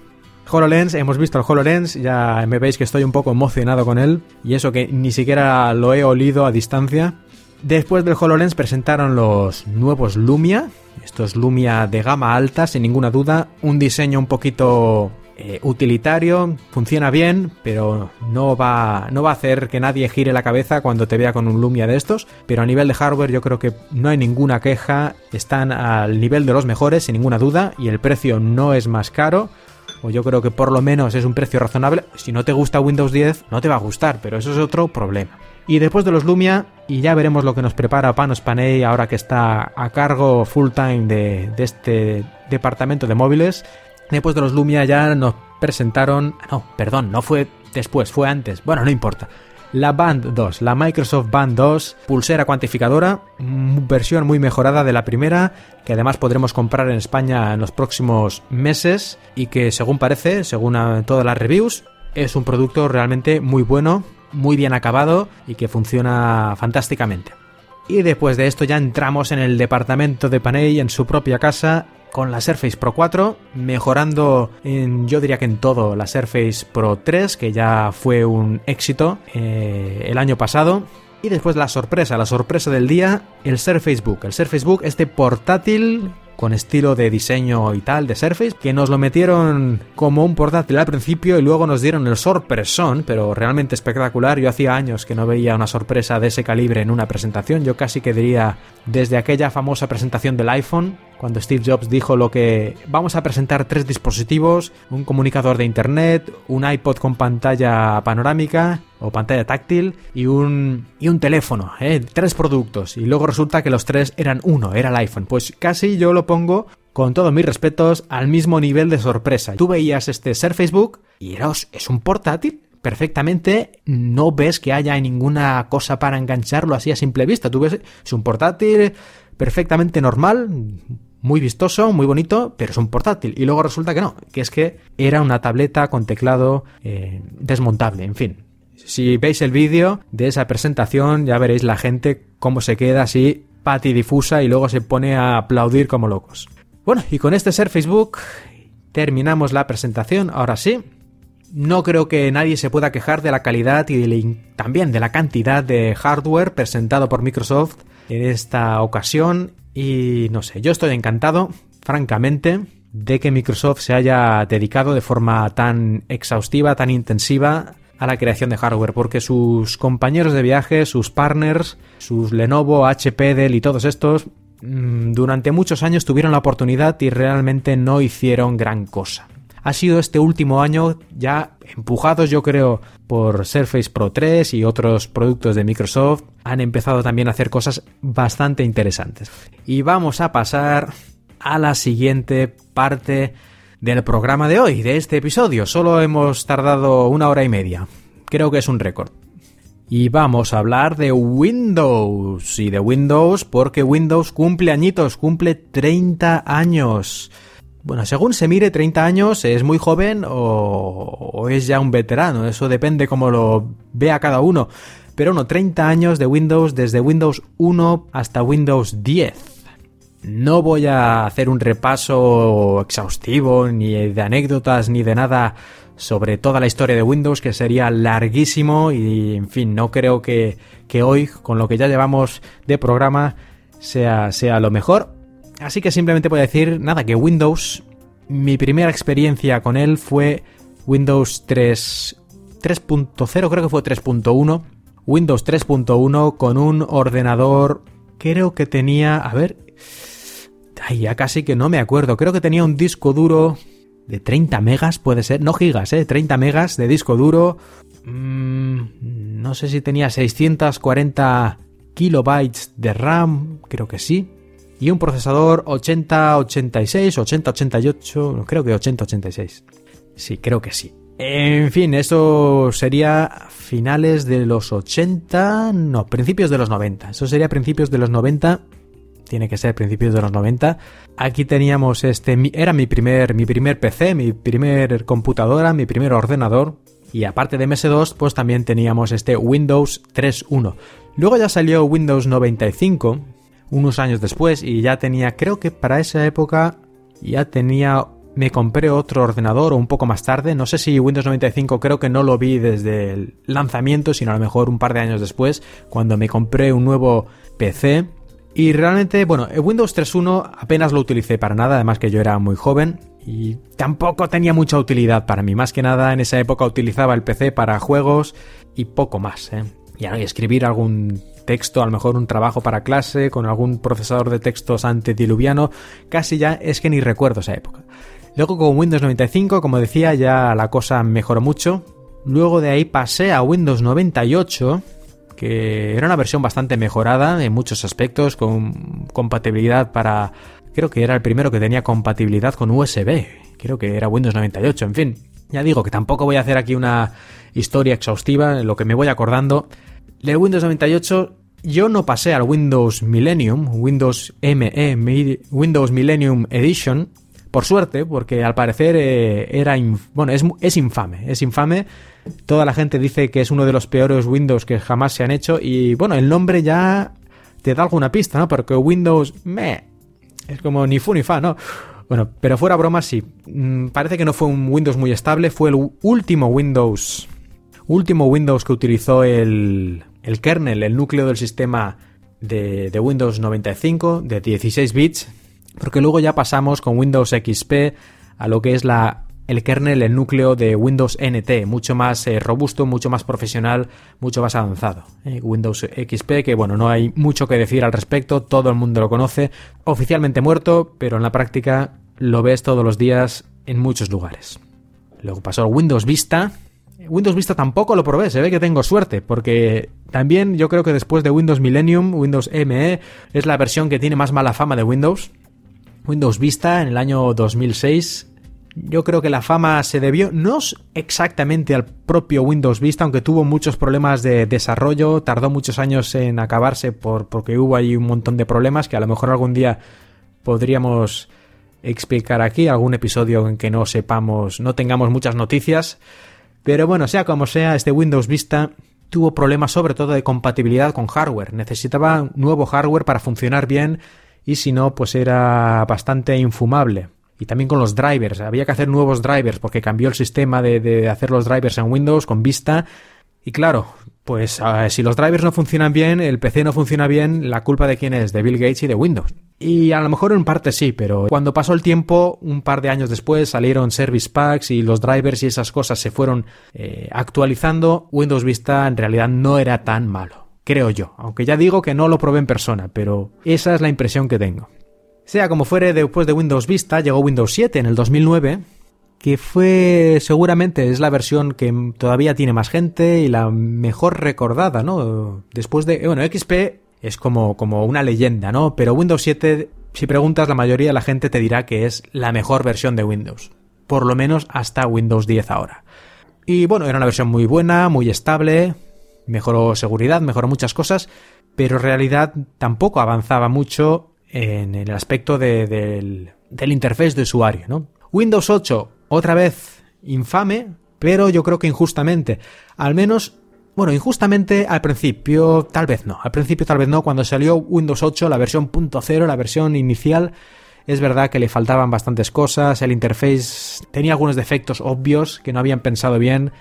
HoloLens, hemos visto el HoloLens, ya me veis que estoy un poco emocionado con él, y eso que ni siquiera lo he olido a distancia. Después del HoloLens presentaron los nuevos Lumia, estos Lumia de gama alta, sin ninguna duda, un diseño un poquito eh, utilitario, funciona bien, pero no va, no va a hacer que nadie gire la cabeza cuando te vea con un Lumia de estos. Pero a nivel de hardware yo creo que no hay ninguna queja, están al nivel de los mejores, sin ninguna duda, y el precio no es más caro. O yo creo que por lo menos es un precio razonable. Si no te gusta Windows 10, no te va a gustar, pero eso es otro problema. Y después de los Lumia, y ya veremos lo que nos prepara Panos Panay ahora que está a cargo full time de, de este departamento de móviles, Después de los Lumia ya nos presentaron... No, perdón, no fue después, fue antes. Bueno, no importa. La Band 2, la Microsoft Band 2, pulsera cuantificadora, versión muy mejorada de la primera, que además podremos comprar en España en los próximos meses y que según parece, según todas las reviews, es un producto realmente muy bueno, muy bien acabado y que funciona fantásticamente. Y después de esto ya entramos en el departamento de Panay en su propia casa con la Surface Pro 4, mejorando en, yo diría que en todo la Surface Pro 3, que ya fue un éxito eh, el año pasado. Y después la sorpresa, la sorpresa del día, el Surface Book. El Surface Book, este portátil con estilo de diseño y tal de Surface, que nos lo metieron como un portátil al principio y luego nos dieron el sorpresón, pero realmente espectacular. Yo hacía años que no veía una sorpresa de ese calibre en una presentación, yo casi que diría desde aquella famosa presentación del iPhone, cuando Steve Jobs dijo lo que vamos a presentar tres dispositivos, un comunicador de internet, un iPod con pantalla panorámica o pantalla táctil y un, y un teléfono, ¿eh? tres productos. Y luego resulta que los tres eran uno, era el iPhone. Pues casi yo lo pongo, con todos mis respetos, al mismo nivel de sorpresa. Tú veías este Ser Facebook y eras, es un portátil perfectamente, no ves que haya ninguna cosa para engancharlo así a simple vista. Tú ves, es un portátil perfectamente normal, muy vistoso, muy bonito, pero es un portátil. Y luego resulta que no, que es que era una tableta con teclado eh, desmontable, en fin. Si veis el vídeo de esa presentación, ya veréis la gente cómo se queda así patidifusa y luego se pone a aplaudir como locos. Bueno, y con este ser Facebook terminamos la presentación, ahora sí. No creo que nadie se pueda quejar de la calidad y también de la cantidad de hardware presentado por Microsoft en esta ocasión y no sé, yo estoy encantado, francamente, de que Microsoft se haya dedicado de forma tan exhaustiva, tan intensiva a la creación de hardware, porque sus compañeros de viaje, sus partners, sus Lenovo, HP, Dell y todos estos, mm, durante muchos años tuvieron la oportunidad y realmente no hicieron gran cosa ha sido este último año ya empujados yo creo por Surface Pro 3 y otros productos de Microsoft han empezado también a hacer cosas bastante interesantes. Y vamos a pasar a la siguiente parte del programa de hoy, de este episodio. Solo hemos tardado una hora y media. Creo que es un récord. Y vamos a hablar de Windows. Y de Windows porque Windows cumple añitos, cumple 30 años. Bueno, según se mire, 30 años es muy joven o, es ya un veterano, eso depende cómo lo vea cada uno. Pero bueno, 30 años de Windows desde Windows 1 hasta Windows 10. No voy a hacer un repaso exhaustivo, ni de anécdotas, ni de nada sobre toda la historia de Windows, que sería larguísimo y, en fin, no creo que, que hoy, con lo que ya llevamos de programa, sea, sea lo mejor. Así que simplemente voy a decir, nada, que Windows, mi primera experiencia con él fue Windows 3 3.0, creo que fue 3.1. Windows 3.1 con un ordenador, creo que tenía, a ver, ya casi que no me acuerdo, creo que tenía un disco duro de 30 megas, puede ser, no gigas, eh, 30 megas de disco duro. Mm, no sé si tenía 640 kilobytes de RAM, creo que sí y un procesador 8086, 8088, creo que 8086. Sí, creo que sí. En fin, eso sería finales de los 80, no, principios de los 90. Eso sería principios de los 90. Tiene que ser principios de los 90. Aquí teníamos este, era mi primer, mi primer PC, mi primer computadora, mi primer ordenador. Y aparte de MS2, pues también teníamos este Windows 3.1. Luego ya salió Windows 95, unos años después y ya tenía, creo que para esa época ya tenía me compré otro ordenador o un poco más tarde. No sé si Windows 95 creo que no lo vi desde el lanzamiento, sino a lo mejor un par de años después, cuando me compré un nuevo PC. Y realmente, bueno, Windows 3.1 apenas lo utilicé para nada, además que yo era muy joven y tampoco tenía mucha utilidad para mí. Más que nada en esa época utilizaba el PC para juegos y poco más. ¿eh? Y escribir algún texto, a lo mejor un trabajo para clase, con algún procesador de textos antediluviano, casi ya es que ni recuerdo esa época. Luego con Windows 95, como decía, ya la cosa mejoró mucho. Luego de ahí pasé a Windows 98, que era una versión bastante mejorada en muchos aspectos, con compatibilidad para... Creo que era el primero que tenía compatibilidad con USB. Creo que era Windows 98, en fin. Ya digo que tampoco voy a hacer aquí una historia exhaustiva, lo que me voy acordando. El Windows 98 yo no pasé al Windows Millennium, Windows ME, Windows Millennium Edition, por suerte, porque al parecer eh, era bueno, es, es, infame, es infame. Toda la gente dice que es uno de los peores Windows que jamás se han hecho y bueno, el nombre ya te da alguna pista, ¿no? Porque Windows me es como ni fu ni fa, ¿no? Bueno, pero fuera broma sí. Mm, parece que no fue un Windows muy estable, fue el último Windows último Windows que utilizó el, el kernel, el núcleo del sistema de, Windows 95 de 16 bits porque luego ya pasamos con Windows XP a lo que es la, el kernel, el núcleo de Windows NT, mucho más eh, robusto, mucho más profesional, mucho más avanzado. Eh, Windows XP, que bueno, no hay mucho que decir al respecto, todo el mundo lo conoce, oficialmente muerto, pero en la práctica lo ves todos los días en muchos lugares. Luego pasó Windows Vista. Windows Vista tampoco lo probé, se ve que tengo suerte, porque también yo creo que después de Windows Millennium, Windows ME es la versión que tiene más mala fama de Windows. Windows Vista en el año 2006. Yo creo que la fama se debió no exactamente al propio Windows Vista, aunque tuvo muchos problemas de desarrollo, tardó muchos años en acabarse por, porque hubo ahí un montón de problemas que a lo mejor algún día podríamos explicar aquí, algún episodio en que no sepamos, no tengamos muchas noticias. Pero bueno, sea como sea, este Windows Vista tuvo problemas sobre todo de compatibilidad con hardware. Necesitaba nuevo hardware para funcionar bien y si no, pues era bastante infumable. Y también con los drivers, había que hacer nuevos drivers porque cambió el sistema de, hacer los drivers en Windows con Vista. Y claro, pues si los drivers no funcionan bien, el PC no funciona bien, la culpa de quién es, de Bill Gates y de Windows. Y a lo mejor en parte sí, pero cuando pasó el tiempo, un par de años después salieron service packs y los drivers y esas cosas se fueron eh, actualizando, Windows Vista en realidad no era tan malo creo yo, aunque ya digo que no lo probé en persona, pero esa es la impresión que tengo. Sea como fuere, después de Windows Vista llegó Windows 7 en el 2009, que fue seguramente es la versión que todavía tiene más gente y la mejor recordada, ¿no? Después de, bueno, XP es como, como una leyenda, ¿no? Pero Windows 7, si preguntas, la mayoría de la gente te dirá que es la mejor versión de Windows, por lo menos hasta Windows 10 ahora. Y bueno, era una versión muy buena, muy estable, mejoró seguridad, mejoró muchas cosas, pero en realidad tampoco avanzaba mucho en el aspecto del, del interface de usuario, ¿no? Windows 8, otra vez infame, pero yo creo que injustamente. Al menos, bueno, injustamente al principio, tal vez no. Al principio tal vez no. Cuando salió Windows 8, la versión .0, la versión inicial, es verdad que le faltaban bastantes cosas. El interface tenía algunos defectos obvios que no habían pensado bien.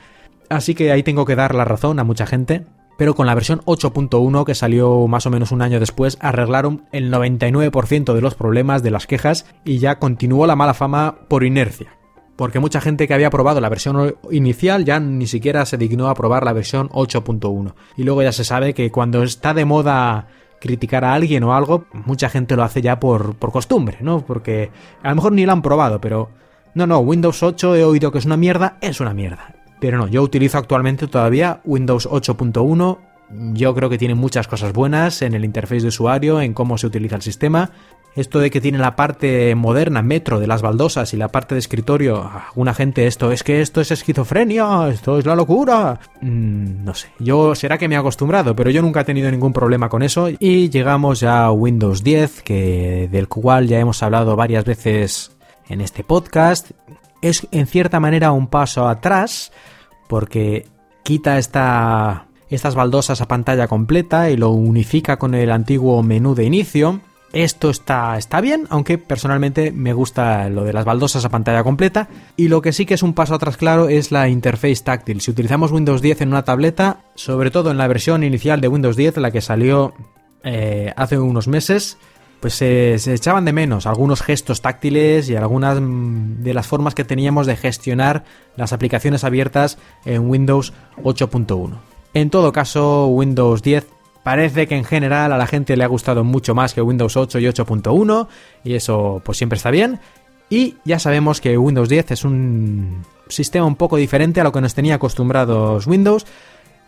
Así que ahí tengo que dar la razón a mucha gente. Pero con la versión 8.1 que salió más o menos un año después, arreglaron el 99% de los problemas, de las quejas, y ya continuó la mala fama por inercia. Porque mucha gente que había probado la versión inicial ya ni siquiera se dignó a probar la versión 8.1. Y luego ya se sabe que cuando está de moda criticar a alguien o algo, mucha gente lo hace ya por, por costumbre, ¿no? Porque a lo mejor ni lo han probado, pero... No, no, Windows 8 he oído que es una mierda, es una mierda. Pero no, yo utilizo actualmente todavía Windows 8.1. Yo creo que tiene muchas cosas buenas en el interface de usuario, en cómo se utiliza el sistema. Esto de que tiene la parte moderna, metro de las baldosas y la parte de escritorio, alguna gente esto es que esto es esquizofrenia, esto es la locura. Mm, no sé, yo será que me he acostumbrado, pero yo nunca he tenido ningún problema con eso. Y llegamos ya a Windows 10, que del cual ya hemos hablado varias veces en este podcast. Es en cierta manera un paso atrás porque quita esta, estas baldosas a pantalla completa y lo unifica con el antiguo menú de inicio. Esto está, está bien, aunque personalmente me gusta lo de las baldosas a pantalla completa. Y lo que sí que es un paso atrás claro es la interface táctil. Si utilizamos Windows 10 en una tableta, sobre todo en la versión inicial de Windows 10, la que salió eh, hace unos meses, pues se, echaban de menos algunos gestos táctiles y algunas mm, de las formas que teníamos de gestionar las aplicaciones abiertas en Windows 8.1. En todo caso, Windows 10 parece que en general a la gente le ha gustado mucho más que Windows 8 y 8.1 y eso pues siempre está bien. Y ya sabemos que Windows 10 es un sistema un poco diferente a lo que nos tenía acostumbrados Windows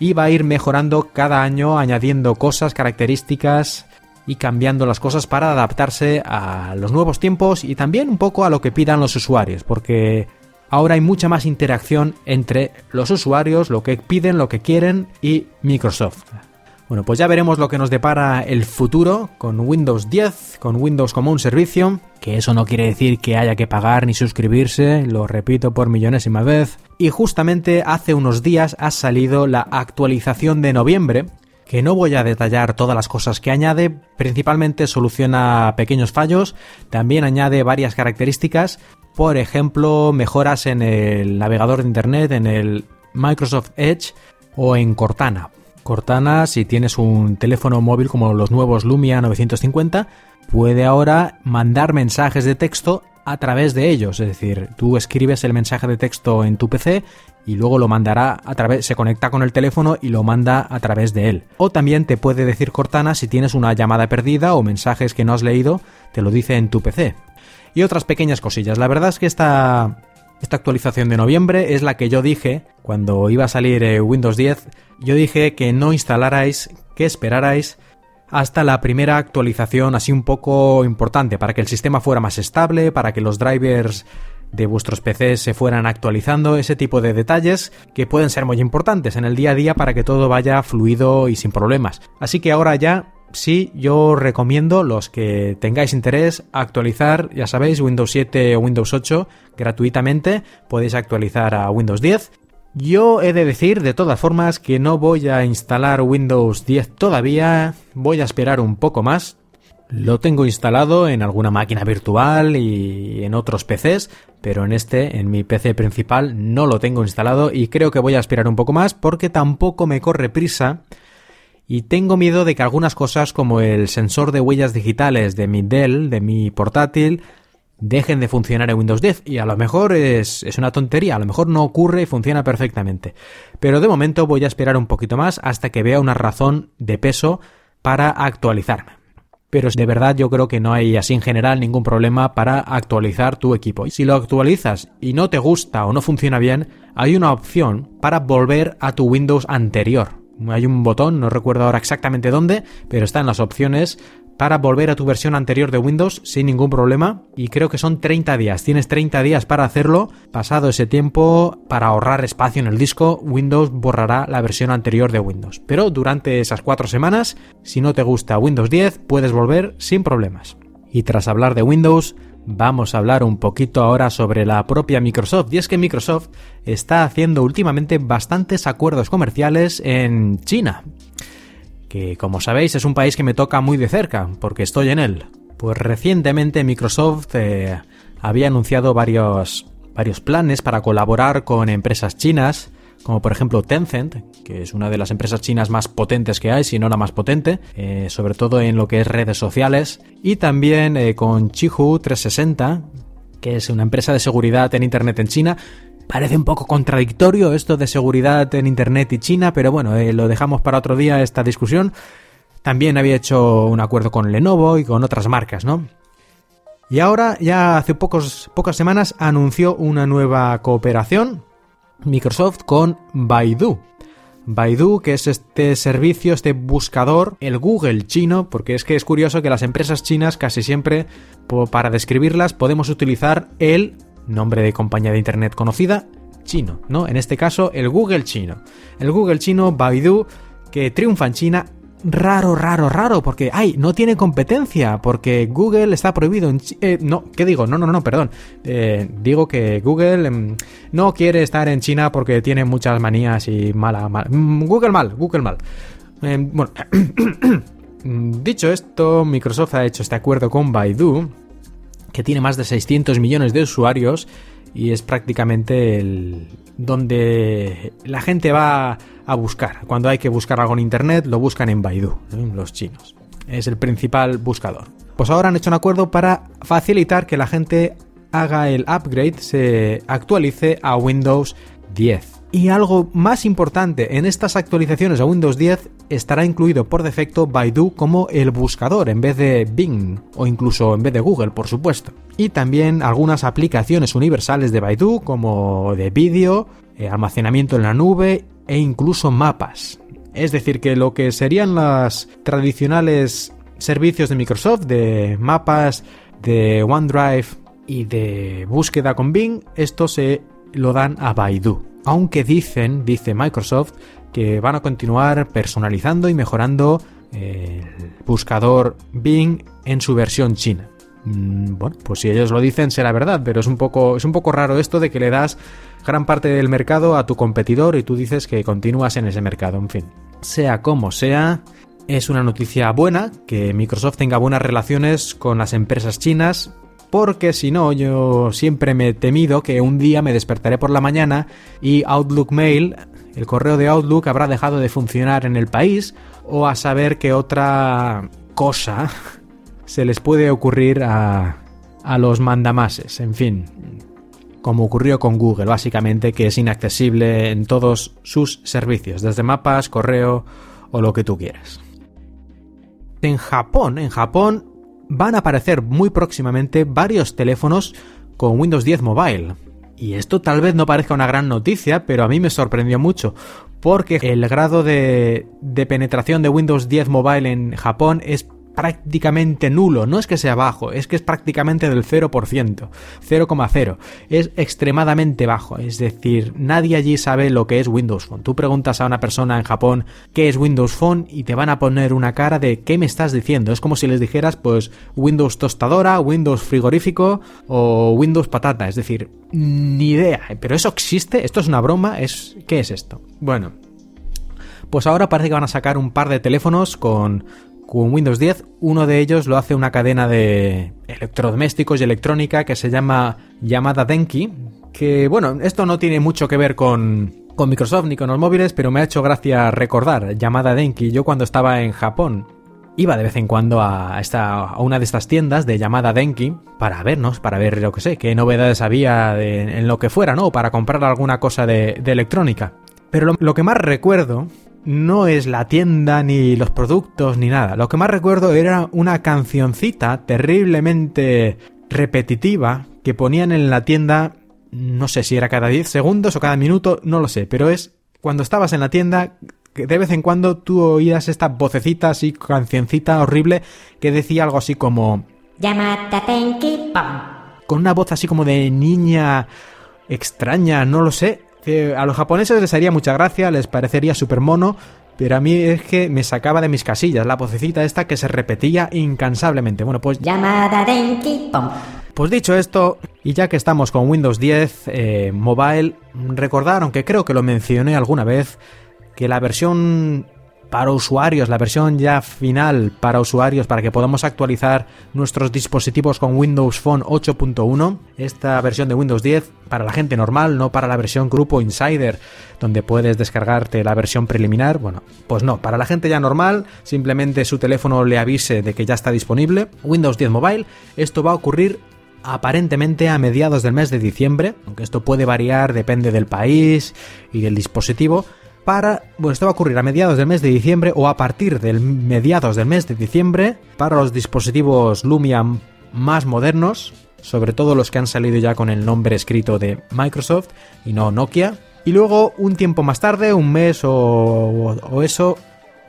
y va a ir mejorando cada año añadiendo cosas, características y cambiando las cosas para adaptarse a los nuevos tiempos y también un poco a lo que pidan los usuarios, porque ahora hay mucha más interacción entre los usuarios, lo que piden, lo que quieren y Microsoft. Bueno, pues ya veremos lo que nos depara el futuro con Windows 10, con Windows como un servicio, que eso no quiere decir que haya que pagar ni suscribirse, lo repito por millonésima vez. Y justamente hace unos días ha salido la actualización de noviembre, que no voy a detallar todas las cosas que añade, principalmente soluciona pequeños fallos, también añade varias características, por ejemplo, mejoras en el navegador de Internet, en el Microsoft Edge o en Cortana. Cortana, si tienes un teléfono móvil como los nuevos Lumia 950, puede ahora mandar mensajes de texto a través de ellos. Es decir, tú escribes el mensaje de texto en tu PC y luego lo mandará a través, se conecta con el teléfono y lo manda a través de él. O también te puede decir Cortana si tienes una llamada perdida o mensajes que no has leído, te lo dice en tu PC. Y otras pequeñas cosillas. La verdad es que esta, esta actualización de noviembre es la que yo dije cuando iba a salir eh, Windows 10. Yo dije que no instalarais, que esperarais hasta la primera actualización así un poco importante para que el sistema fuera más estable, para que los drivers de vuestros PCs se fueran actualizando, ese tipo de detalles que pueden ser muy importantes en el día a día para que todo vaya fluido y sin problemas. Así que ahora ya sí, yo recomiendo los que tengáis interés actualizar, ya sabéis, Windows 7 o Windows 8 gratuitamente, podéis actualizar a Windows 10 yo he de decir de todas formas que no voy a instalar Windows 10 todavía, voy a esperar un poco más. Lo tengo instalado en alguna máquina virtual y en otros PCs, pero en este, en mi PC principal, no lo tengo instalado y creo que voy a esperar un poco más porque tampoco me corre prisa y tengo miedo de que algunas cosas como el sensor de huellas digitales de mi Dell, de mi portátil, dejen de funcionar en Windows 10 y a lo mejor es, es, una tontería, a lo mejor no ocurre y funciona perfectamente. Pero de momento voy a esperar un poquito más hasta que vea una razón de peso para actualizarme. Pero de verdad yo creo que no hay así en general ningún problema para actualizar tu equipo. Y si lo actualizas y no te gusta o no funciona bien, hay una opción para volver a tu Windows anterior. Hay un botón, no recuerdo ahora exactamente dónde, pero está en las opciones para volver a tu versión anterior de Windows sin ningún problema y creo que son 30 días. Tienes 30 días para hacerlo. Pasado ese tiempo, para ahorrar espacio en el disco, Windows borrará la versión anterior de Windows. Pero durante esas 4 semanas, si no te gusta Windows 10, puedes volver sin problemas. Y tras hablar de Windows, vamos a hablar un poquito ahora sobre la propia Microsoft. Y es que Microsoft está haciendo últimamente bastantes acuerdos comerciales en China que como sabéis es un país que me toca muy de cerca, porque estoy en él. Pues recientemente Microsoft eh, había anunciado varios, varios planes para colaborar con empresas chinas, como por ejemplo Tencent, que es una de las empresas chinas más potentes que hay, si no la más potente, eh, sobre todo en lo que es redes sociales, y también eh, con Qihoo 360, que es una empresa de seguridad en Internet en China, Parece un poco contradictorio esto de seguridad en Internet y China, pero bueno, eh, lo dejamos para otro día esta discusión. También había hecho un acuerdo con Lenovo y con otras marcas, ¿no? Y ahora, ya hace pocos, pocas semanas, anunció una nueva cooperación, Microsoft con Baidu. Baidu, que es este servicio, este buscador, el Google chino, porque es que es curioso que las empresas chinas casi siempre, para describirlas, podemos utilizar el nombre de compañía de internet conocida, chino, ¿no? En este caso, el Google chino. El Google chino Baidu, que triunfa en China, raro, raro, raro, porque, ay, no tiene competencia, porque Google está prohibido en. Eh, no, ¿qué digo? No, no, no, perdón. Eh, digo que Google em, no quiere estar en China porque tiene muchas manías y mala, mala. Mm, Google mal, Google mal. Em, bueno, Mm, dicho esto, Microsoft ha hecho este acuerdo con Baidu, que tiene más de 600 millones de usuarios y es prácticamente el donde la gente va a buscar. Cuando hay que buscar algo en internet, lo buscan en Baidu, los chinos. Es el principal buscador. Pues ahora han hecho un acuerdo para facilitar que la gente haga el upgrade, se actualice a Windows 10. Y algo más importante, en estas actualizaciones a Windows 10 estará incluido por defecto Baidu como el buscador en vez de Bing o incluso en vez de Google, por supuesto. Y también algunas aplicaciones universales de Baidu como de vídeo, eh, almacenamiento en la nube e incluso mapas. Es decir, que lo que serían los tradicionales servicios de Microsoft de mapas, de OneDrive y de búsqueda con Bing, esto se lo dan a Baidu. Aunque dicen, dice Microsoft, que van a continuar personalizando y mejorando el buscador Bing en su versión china. Mm, bueno, pues si ellos lo dicen será verdad, pero es un poco es un poco raro esto de que le das gran parte del mercado a tu competidor y tú dices que continúas en ese mercado, en fin. Sea como sea, es una noticia buena que Microsoft tenga buenas relaciones con las empresas chinas, porque si no, yo siempre me he temido que un día me despertaré por la mañana y Outlook Mail, el correo de Outlook, habrá dejado de funcionar en el país, o a saber que otra cosa se les puede ocurrir a, a los mandamases, en fin, como ocurrió con Google, básicamente, que es inaccesible en todos sus servicios, desde mapas, correo o lo que tú quieras. En Japón, en Japón van a aparecer muy próximamente varios teléfonos con Windows 10 Mobile. Y esto tal vez no parezca una gran noticia, pero a mí me sorprendió mucho, porque el grado de, de penetración de Windows 10 Mobile en Japón es prácticamente nulo. No es que sea bajo, es que es prácticamente del 0%, 0,0. Es extremadamente bajo. Es decir, nadie allí sabe lo que es Windows Phone. Tú preguntas a una persona en Japón qué es Windows Phone y te van a poner una cara de ¿qué me estás diciendo? Es como si les dijeras pues Windows tostadora, Windows frigorífico o Windows patata. Es decir, ni idea. ¿Pero eso existe? ¿Esto es una broma? ¿Es... ¿Qué es esto? Bueno, pues ahora parece que van a sacar un par de teléfonos con con Windows 10. Uno de ellos lo hace una cadena de electrodomésticos y electrónica que se llama Yamada Denki. Que bueno, esto no tiene mucho que ver con, con Microsoft ni con los móviles, pero me ha hecho gracia recordar Yamada Denki. Yo cuando estaba en Japón iba de vez en cuando a, esta, a una de estas tiendas de llamada Denki para vernos, para ver lo que sé, qué novedades había en lo que fuera, ¿no? Para comprar alguna cosa de, electrónica. Pero lo, que más recuerdo no es la tienda ni los productos ni nada. Lo que más recuerdo era una cancioncita terriblemente repetitiva que ponían en la tienda, no sé si era cada 10 segundos o cada minuto, no lo sé, pero es cuando estabas en la tienda que de vez en cuando tú oías esta vocecita así, cancioncita horrible que decía algo así como... Con una voz así como de niña extraña, no lo sé a los japoneses les haría mucha gracia, les parecería súper mono, pero a mí es que me sacaba de mis casillas la vocecita esta que se repetía incansablemente. Bueno, pues... Llamada Denki Pues dicho esto, y ya que estamos con Windows 10 eh, Mobile, recordar, aunque creo que lo mencioné alguna vez, que la versión para usuarios, la versión ya final para usuarios para que podamos actualizar nuestros dispositivos con Windows Phone 8.1. Esta versión de Windows 10 para la gente normal, no para la versión Grupo Insider, donde puedes descargarte la versión preliminar. Bueno, pues no, para la gente ya normal, simplemente su teléfono le avise de que ya está disponible. Windows 10 Mobile, esto va a ocurrir aparentemente a mediados del mes de diciembre, aunque esto puede variar, depende del país y del dispositivo para, bueno, esto va a ocurrir a mediados del mes de diciembre o a partir del mediados del mes de diciembre para los dispositivos Lumia más modernos, sobre todo los que han salido ya con el nombre escrito de Microsoft y no Nokia. Y luego, un tiempo más tarde, un mes o, o eso,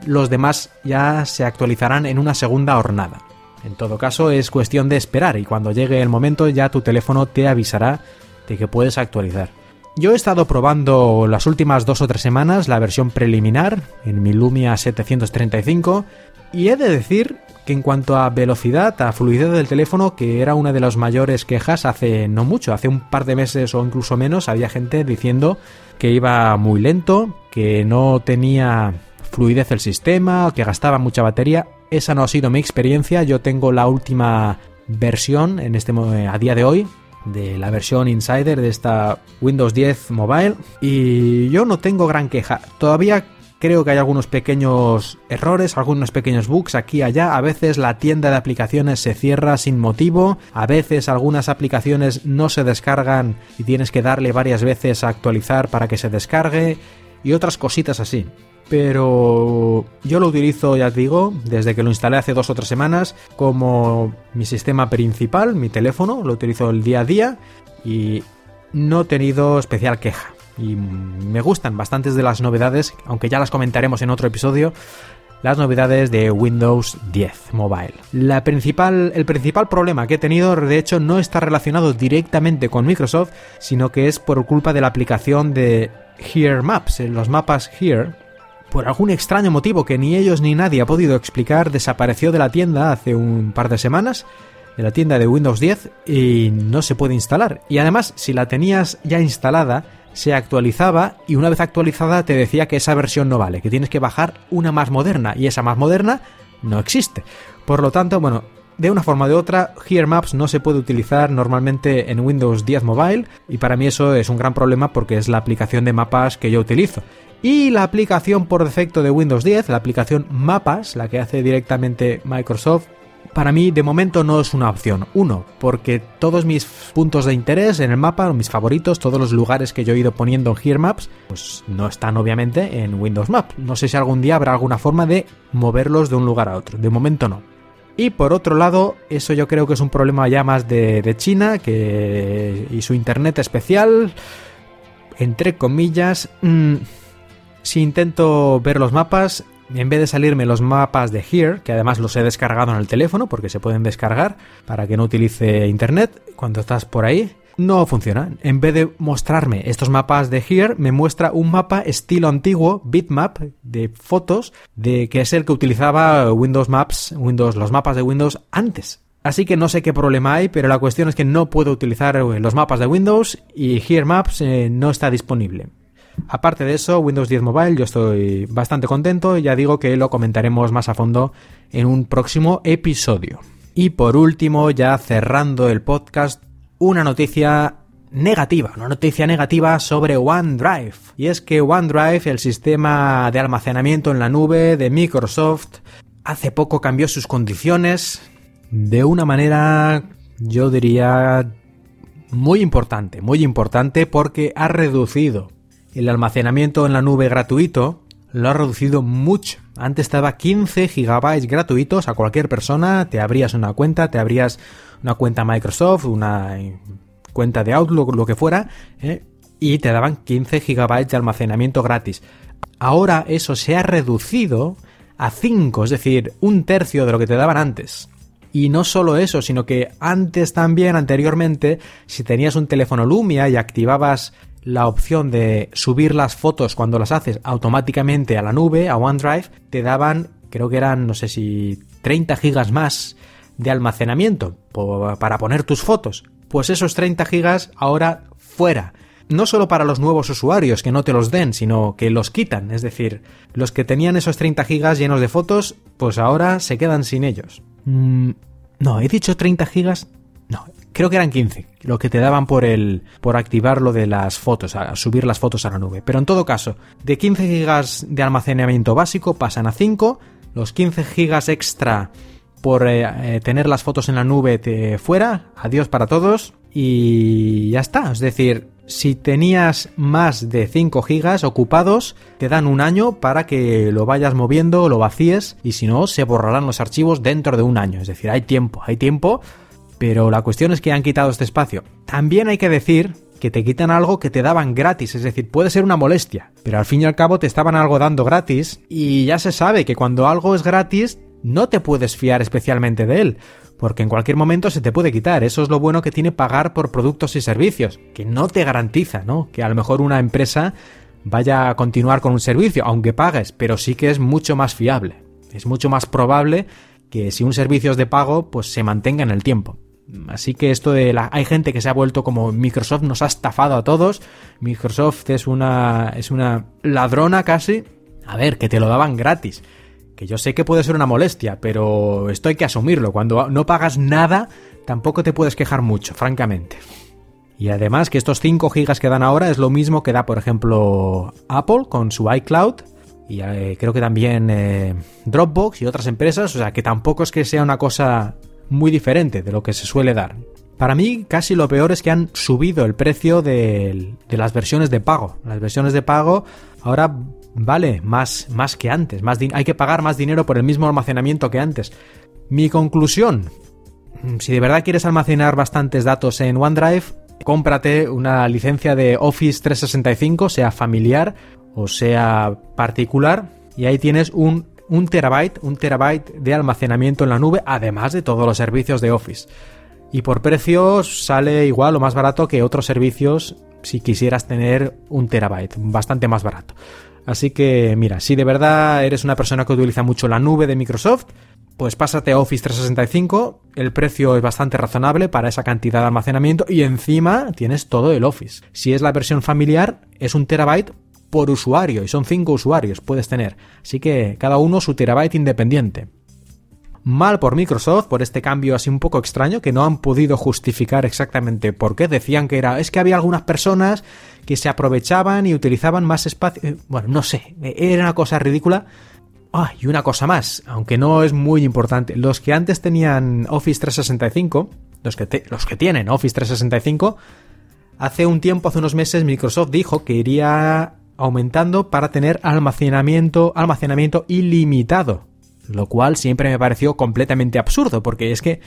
los demás ya se actualizarán en una segunda hornada. En todo caso, es cuestión de esperar y cuando llegue el momento ya tu teléfono te avisará de que puedes actualizar. Yo he estado probando las últimas dos o tres semanas la versión preliminar en mi Lumia 735 y he de decir que en cuanto a velocidad, a fluidez del teléfono, que era una de las mayores quejas hace no mucho, hace un par de meses o incluso menos, había gente diciendo que iba muy lento, que no tenía fluidez el sistema, que gastaba mucha batería. esa no ha sido mi experiencia. Yo tengo la última versión en este a día de hoy de la versión Insider de esta Windows 10 Mobile y yo no tengo gran queja. Todavía creo que hay algunos pequeños errores, algunos pequeños bugs aquí y allá. A veces la tienda de aplicaciones se cierra sin motivo, a veces algunas aplicaciones no se descargan y tienes que darle varias veces a actualizar para que se descargue y otras cositas así pero yo lo utilizo, ya os digo, desde que lo instalé hace dos o tres semanas como mi sistema principal, mi teléfono, lo utilizo el día a día y no he tenido especial queja. Y me gustan bastantes de las novedades, aunque ya las comentaremos en otro episodio, las novedades de Windows 10 Mobile. La principal, el principal problema que he tenido, de hecho, no está relacionado directamente con Microsoft, sino que es por culpa de la aplicación de Here Maps, los mapas Here, por algún extraño motivo que ni ellos ni nadie ha podido explicar, desapareció de la tienda hace un par de semanas, de la tienda de Windows 10, y no se puede instalar. Y además, si la tenías ya instalada, se actualizaba y una vez actualizada te decía que esa versión no vale, que tienes que bajar una más moderna, y esa más moderna no existe. Por lo tanto, bueno, de una forma o de otra, Here Maps no se puede utilizar normalmente en Windows 10 Mobile y para mí eso es un gran problema porque es la aplicación de mapas que yo utilizo. Y la aplicación por defecto de Windows 10, la aplicación Mapas, la que hace directamente Microsoft, para mí de momento no es una opción. Uno, porque todos mis puntos de interés en el mapa, mis favoritos, todos los lugares que yo he ido poniendo en Here Maps, pues no están obviamente en Windows Maps. No sé si algún día habrá alguna forma de moverlos de un lugar a otro. De momento no. Y por otro lado, eso yo creo que es un problema ya más de, China que, y su internet especial, entre comillas. Mm, si intento ver los mapas, en vez de salirme los mapas de Here, que además los he descargado en el teléfono porque se pueden descargar para que no utilice internet cuando estás por ahí, no funciona. En vez de mostrarme estos mapas de Here, me muestra un mapa estilo antiguo, bitmap, de fotos, de que es el que utilizaba Windows Maps, Windows, los mapas de Windows antes. Así que no sé qué problema hay, pero la cuestión es que no puedo utilizar los mapas de Windows y Here Maps eh, no está disponible. Aparte de eso, Windows 10 Mobile yo estoy bastante contento y ya digo que lo comentaremos más a fondo en un próximo episodio. Y por último, ya cerrando el podcast, una noticia negativa, una noticia negativa sobre OneDrive. Y es que OneDrive, el sistema de almacenamiento en la nube de Microsoft, hace poco cambió sus condiciones de una manera, yo diría, muy importante, muy importante porque ha reducido el almacenamiento en la nube gratuito lo ha reducido mucho. Antes estaba 15 gigabytes gratuitos a cualquier persona, te abrías una cuenta, te abrías una cuenta Microsoft, una cuenta de Outlook, lo que fuera, ¿eh? y te daban 15 gigabytes de almacenamiento gratis. Ahora eso se ha reducido a 5, es decir, un tercio de lo que te daban antes. Y no solo eso, sino que antes también, anteriormente, si tenías un teléfono Lumia y activabas la opción de subir las fotos cuando las haces automáticamente a la nube, a OneDrive, te daban, creo que eran, no sé si 30 gigas más de almacenamiento para poner tus fotos. Pues esos 30 gigas ahora fuera. No solo para los nuevos usuarios que no te los den, sino que los quitan. Es decir, los que tenían esos 30 gigas llenos de fotos, pues ahora se quedan sin ellos. Mm, no, he dicho 30 gigas. Creo que eran 15, lo que te daban por el por activar lo de las fotos, a subir las fotos a la nube. Pero en todo caso, de 15 gigas de almacenamiento básico pasan a 5, los 15 gigas extra por eh, eh, tener las fotos en la nube te fuera, adiós para todos y ya está, es decir, si tenías más de 5 gigas ocupados, te dan un año para que lo vayas moviendo, lo vacíes y si no, se borrarán los archivos dentro de un año. Es decir, hay tiempo, hay tiempo pero la cuestión es que han quitado este espacio. También hay que decir que te quitan algo que te daban gratis, es decir, puede ser una molestia, pero al fin y al cabo te estaban algo dando gratis y ya se sabe que cuando algo es gratis no te puedes fiar especialmente de él, porque en cualquier momento se te puede quitar. Eso es lo bueno que tiene pagar por productos y servicios, que no te garantiza, ¿no? Que a lo mejor una empresa vaya a continuar con un servicio, aunque pagues, pero sí que es mucho más fiable. Es mucho más probable que si un servicio es de pago, pues se mantenga en el tiempo. Así que esto de la... Hay gente que se ha vuelto como Microsoft nos ha estafado a todos. Microsoft es una... es una ladrona casi. A ver, que te lo daban gratis. Que yo sé que puede ser una molestia, pero esto hay que asumirlo. Cuando no pagas nada, tampoco te puedes quejar mucho, francamente. Y además que estos 5 gigas que dan ahora es lo mismo que da, por ejemplo, Apple con su iCloud y eh, creo que también eh, Dropbox y otras empresas, o sea que tampoco es que sea una cosa muy diferente de lo que se suele dar. Para mí casi lo peor es que han subido el precio de, las versiones de pago. Las versiones de pago ahora vale más, más que antes, más hay que pagar más dinero por el mismo almacenamiento que antes. Mi conclusión, si de verdad quieres almacenar bastantes datos en OneDrive, cómprate una licencia de Office 365, sea familiar o sea particular, y ahí tienes un, un terabyte, un terabyte de almacenamiento en la nube, además de todos los servicios de Office. Y por precios sale igual o más barato que otros servicios si quisieras tener un terabyte, bastante más barato. Así que mira, si de verdad eres una persona que utiliza mucho la nube de Microsoft, pues pásate a Office 365, el precio es bastante razonable para esa cantidad de almacenamiento y encima tienes todo el Office. Si es la versión familiar, es un terabyte por usuario y son 5 usuarios puedes tener. Así que cada uno su terabyte independiente. Mal por Microsoft por este cambio así un poco extraño que no han podido justificar exactamente por qué. Decían que era es que había algunas personas que se aprovechaban y utilizaban más espacio. Eh, bueno, no sé, era una cosa ridícula Ah, y una cosa más, aunque no es muy importante. Los que antes tenían Office 365, los que, los que tienen Office 365, hace un tiempo, hace unos meses, Microsoft dijo que iría aumentando para tener almacenamiento, almacenamiento ilimitado. Lo cual siempre me pareció completamente absurdo, porque es que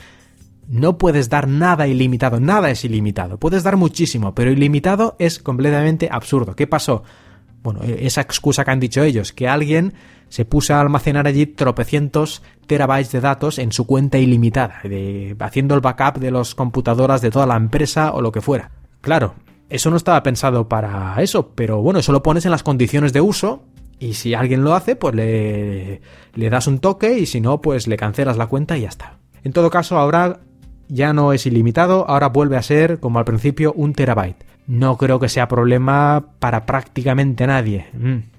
no puedes dar nada ilimitado, nada es ilimitado. Puedes dar muchísimo, pero ilimitado es completamente absurdo. ¿Qué pasó? Bueno, e-, esa excusa que han dicho ellos, que alguien se puso a almacenar allí tropecientos terabytes de datos en su cuenta ilimitada, haciendo el backup de las computadoras de toda la empresa o lo que fuera. Claro, eso no estaba pensado para eso, pero bueno, eso lo pones en las condiciones de uso y si alguien lo hace, pues le, le das un toque y si no, pues le cancelas la cuenta y ya está. En todo caso, ahora ya no es ilimitado, ahora vuelve a ser, como al principio, un terabyte. No creo que sea problema para prácticamente nadie. Mm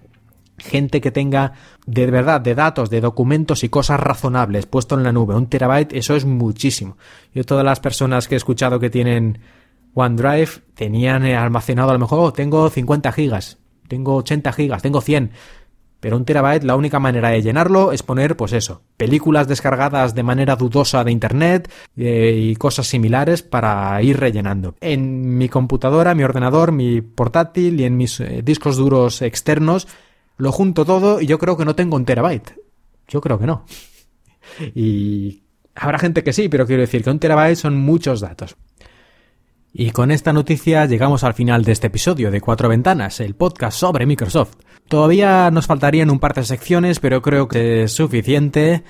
gente que tenga de verdad de datos, de documentos y cosas razonables puesto en la nube, un terabyte, eso es muchísimo. Yo todas las personas que he escuchado que tienen OneDrive tenían almacenado a lo mejor, oh, tengo 50 gigas, tengo 80 gigas, tengo 100. Pero un terabyte, la única manera de llenarlo es poner, pues eso, películas descargadas de manera dudosa de internet eh, y cosas similares para ir rellenando. En mi computadora, mi ordenador, mi portátil y en mis eh, discos duros externos lo junto todo y yo creo que no tengo un terabyte. Yo creo que no. Y habrá gente que sí, pero quiero decir que un terabyte son muchos datos. Y con esta noticia llegamos al final de este episodio de Cuatro Ventanas, el podcast sobre Microsoft. Todavía nos faltarían un par de secciones, pero creo que es suficiente.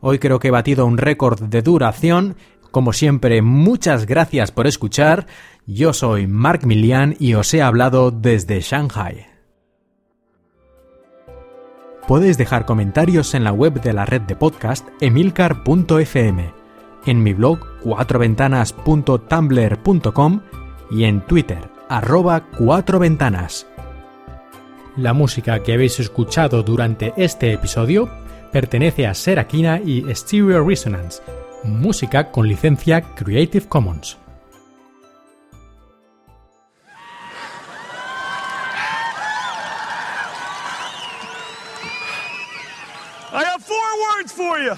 Hoy creo que he batido un récord de duración. Como siempre, muchas gracias por escuchar. Yo soy Mark Milian y os he hablado desde Shanghai. Puedes dejar comentarios en la web de la red de podcast emilcar.fm, en mi blog cuatroventanas.tumblr.com y en Twitter arroba cuatroventanas. La música que habéis escuchado durante este episodio pertenece a Serakina y Stereo Resonance, música con licencia Creative Commons. for you.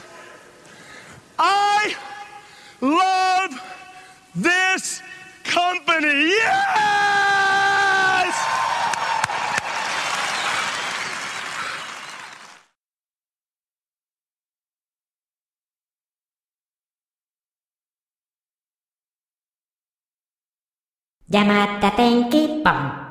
I love this company. Yes! Llamada Tenki Pom.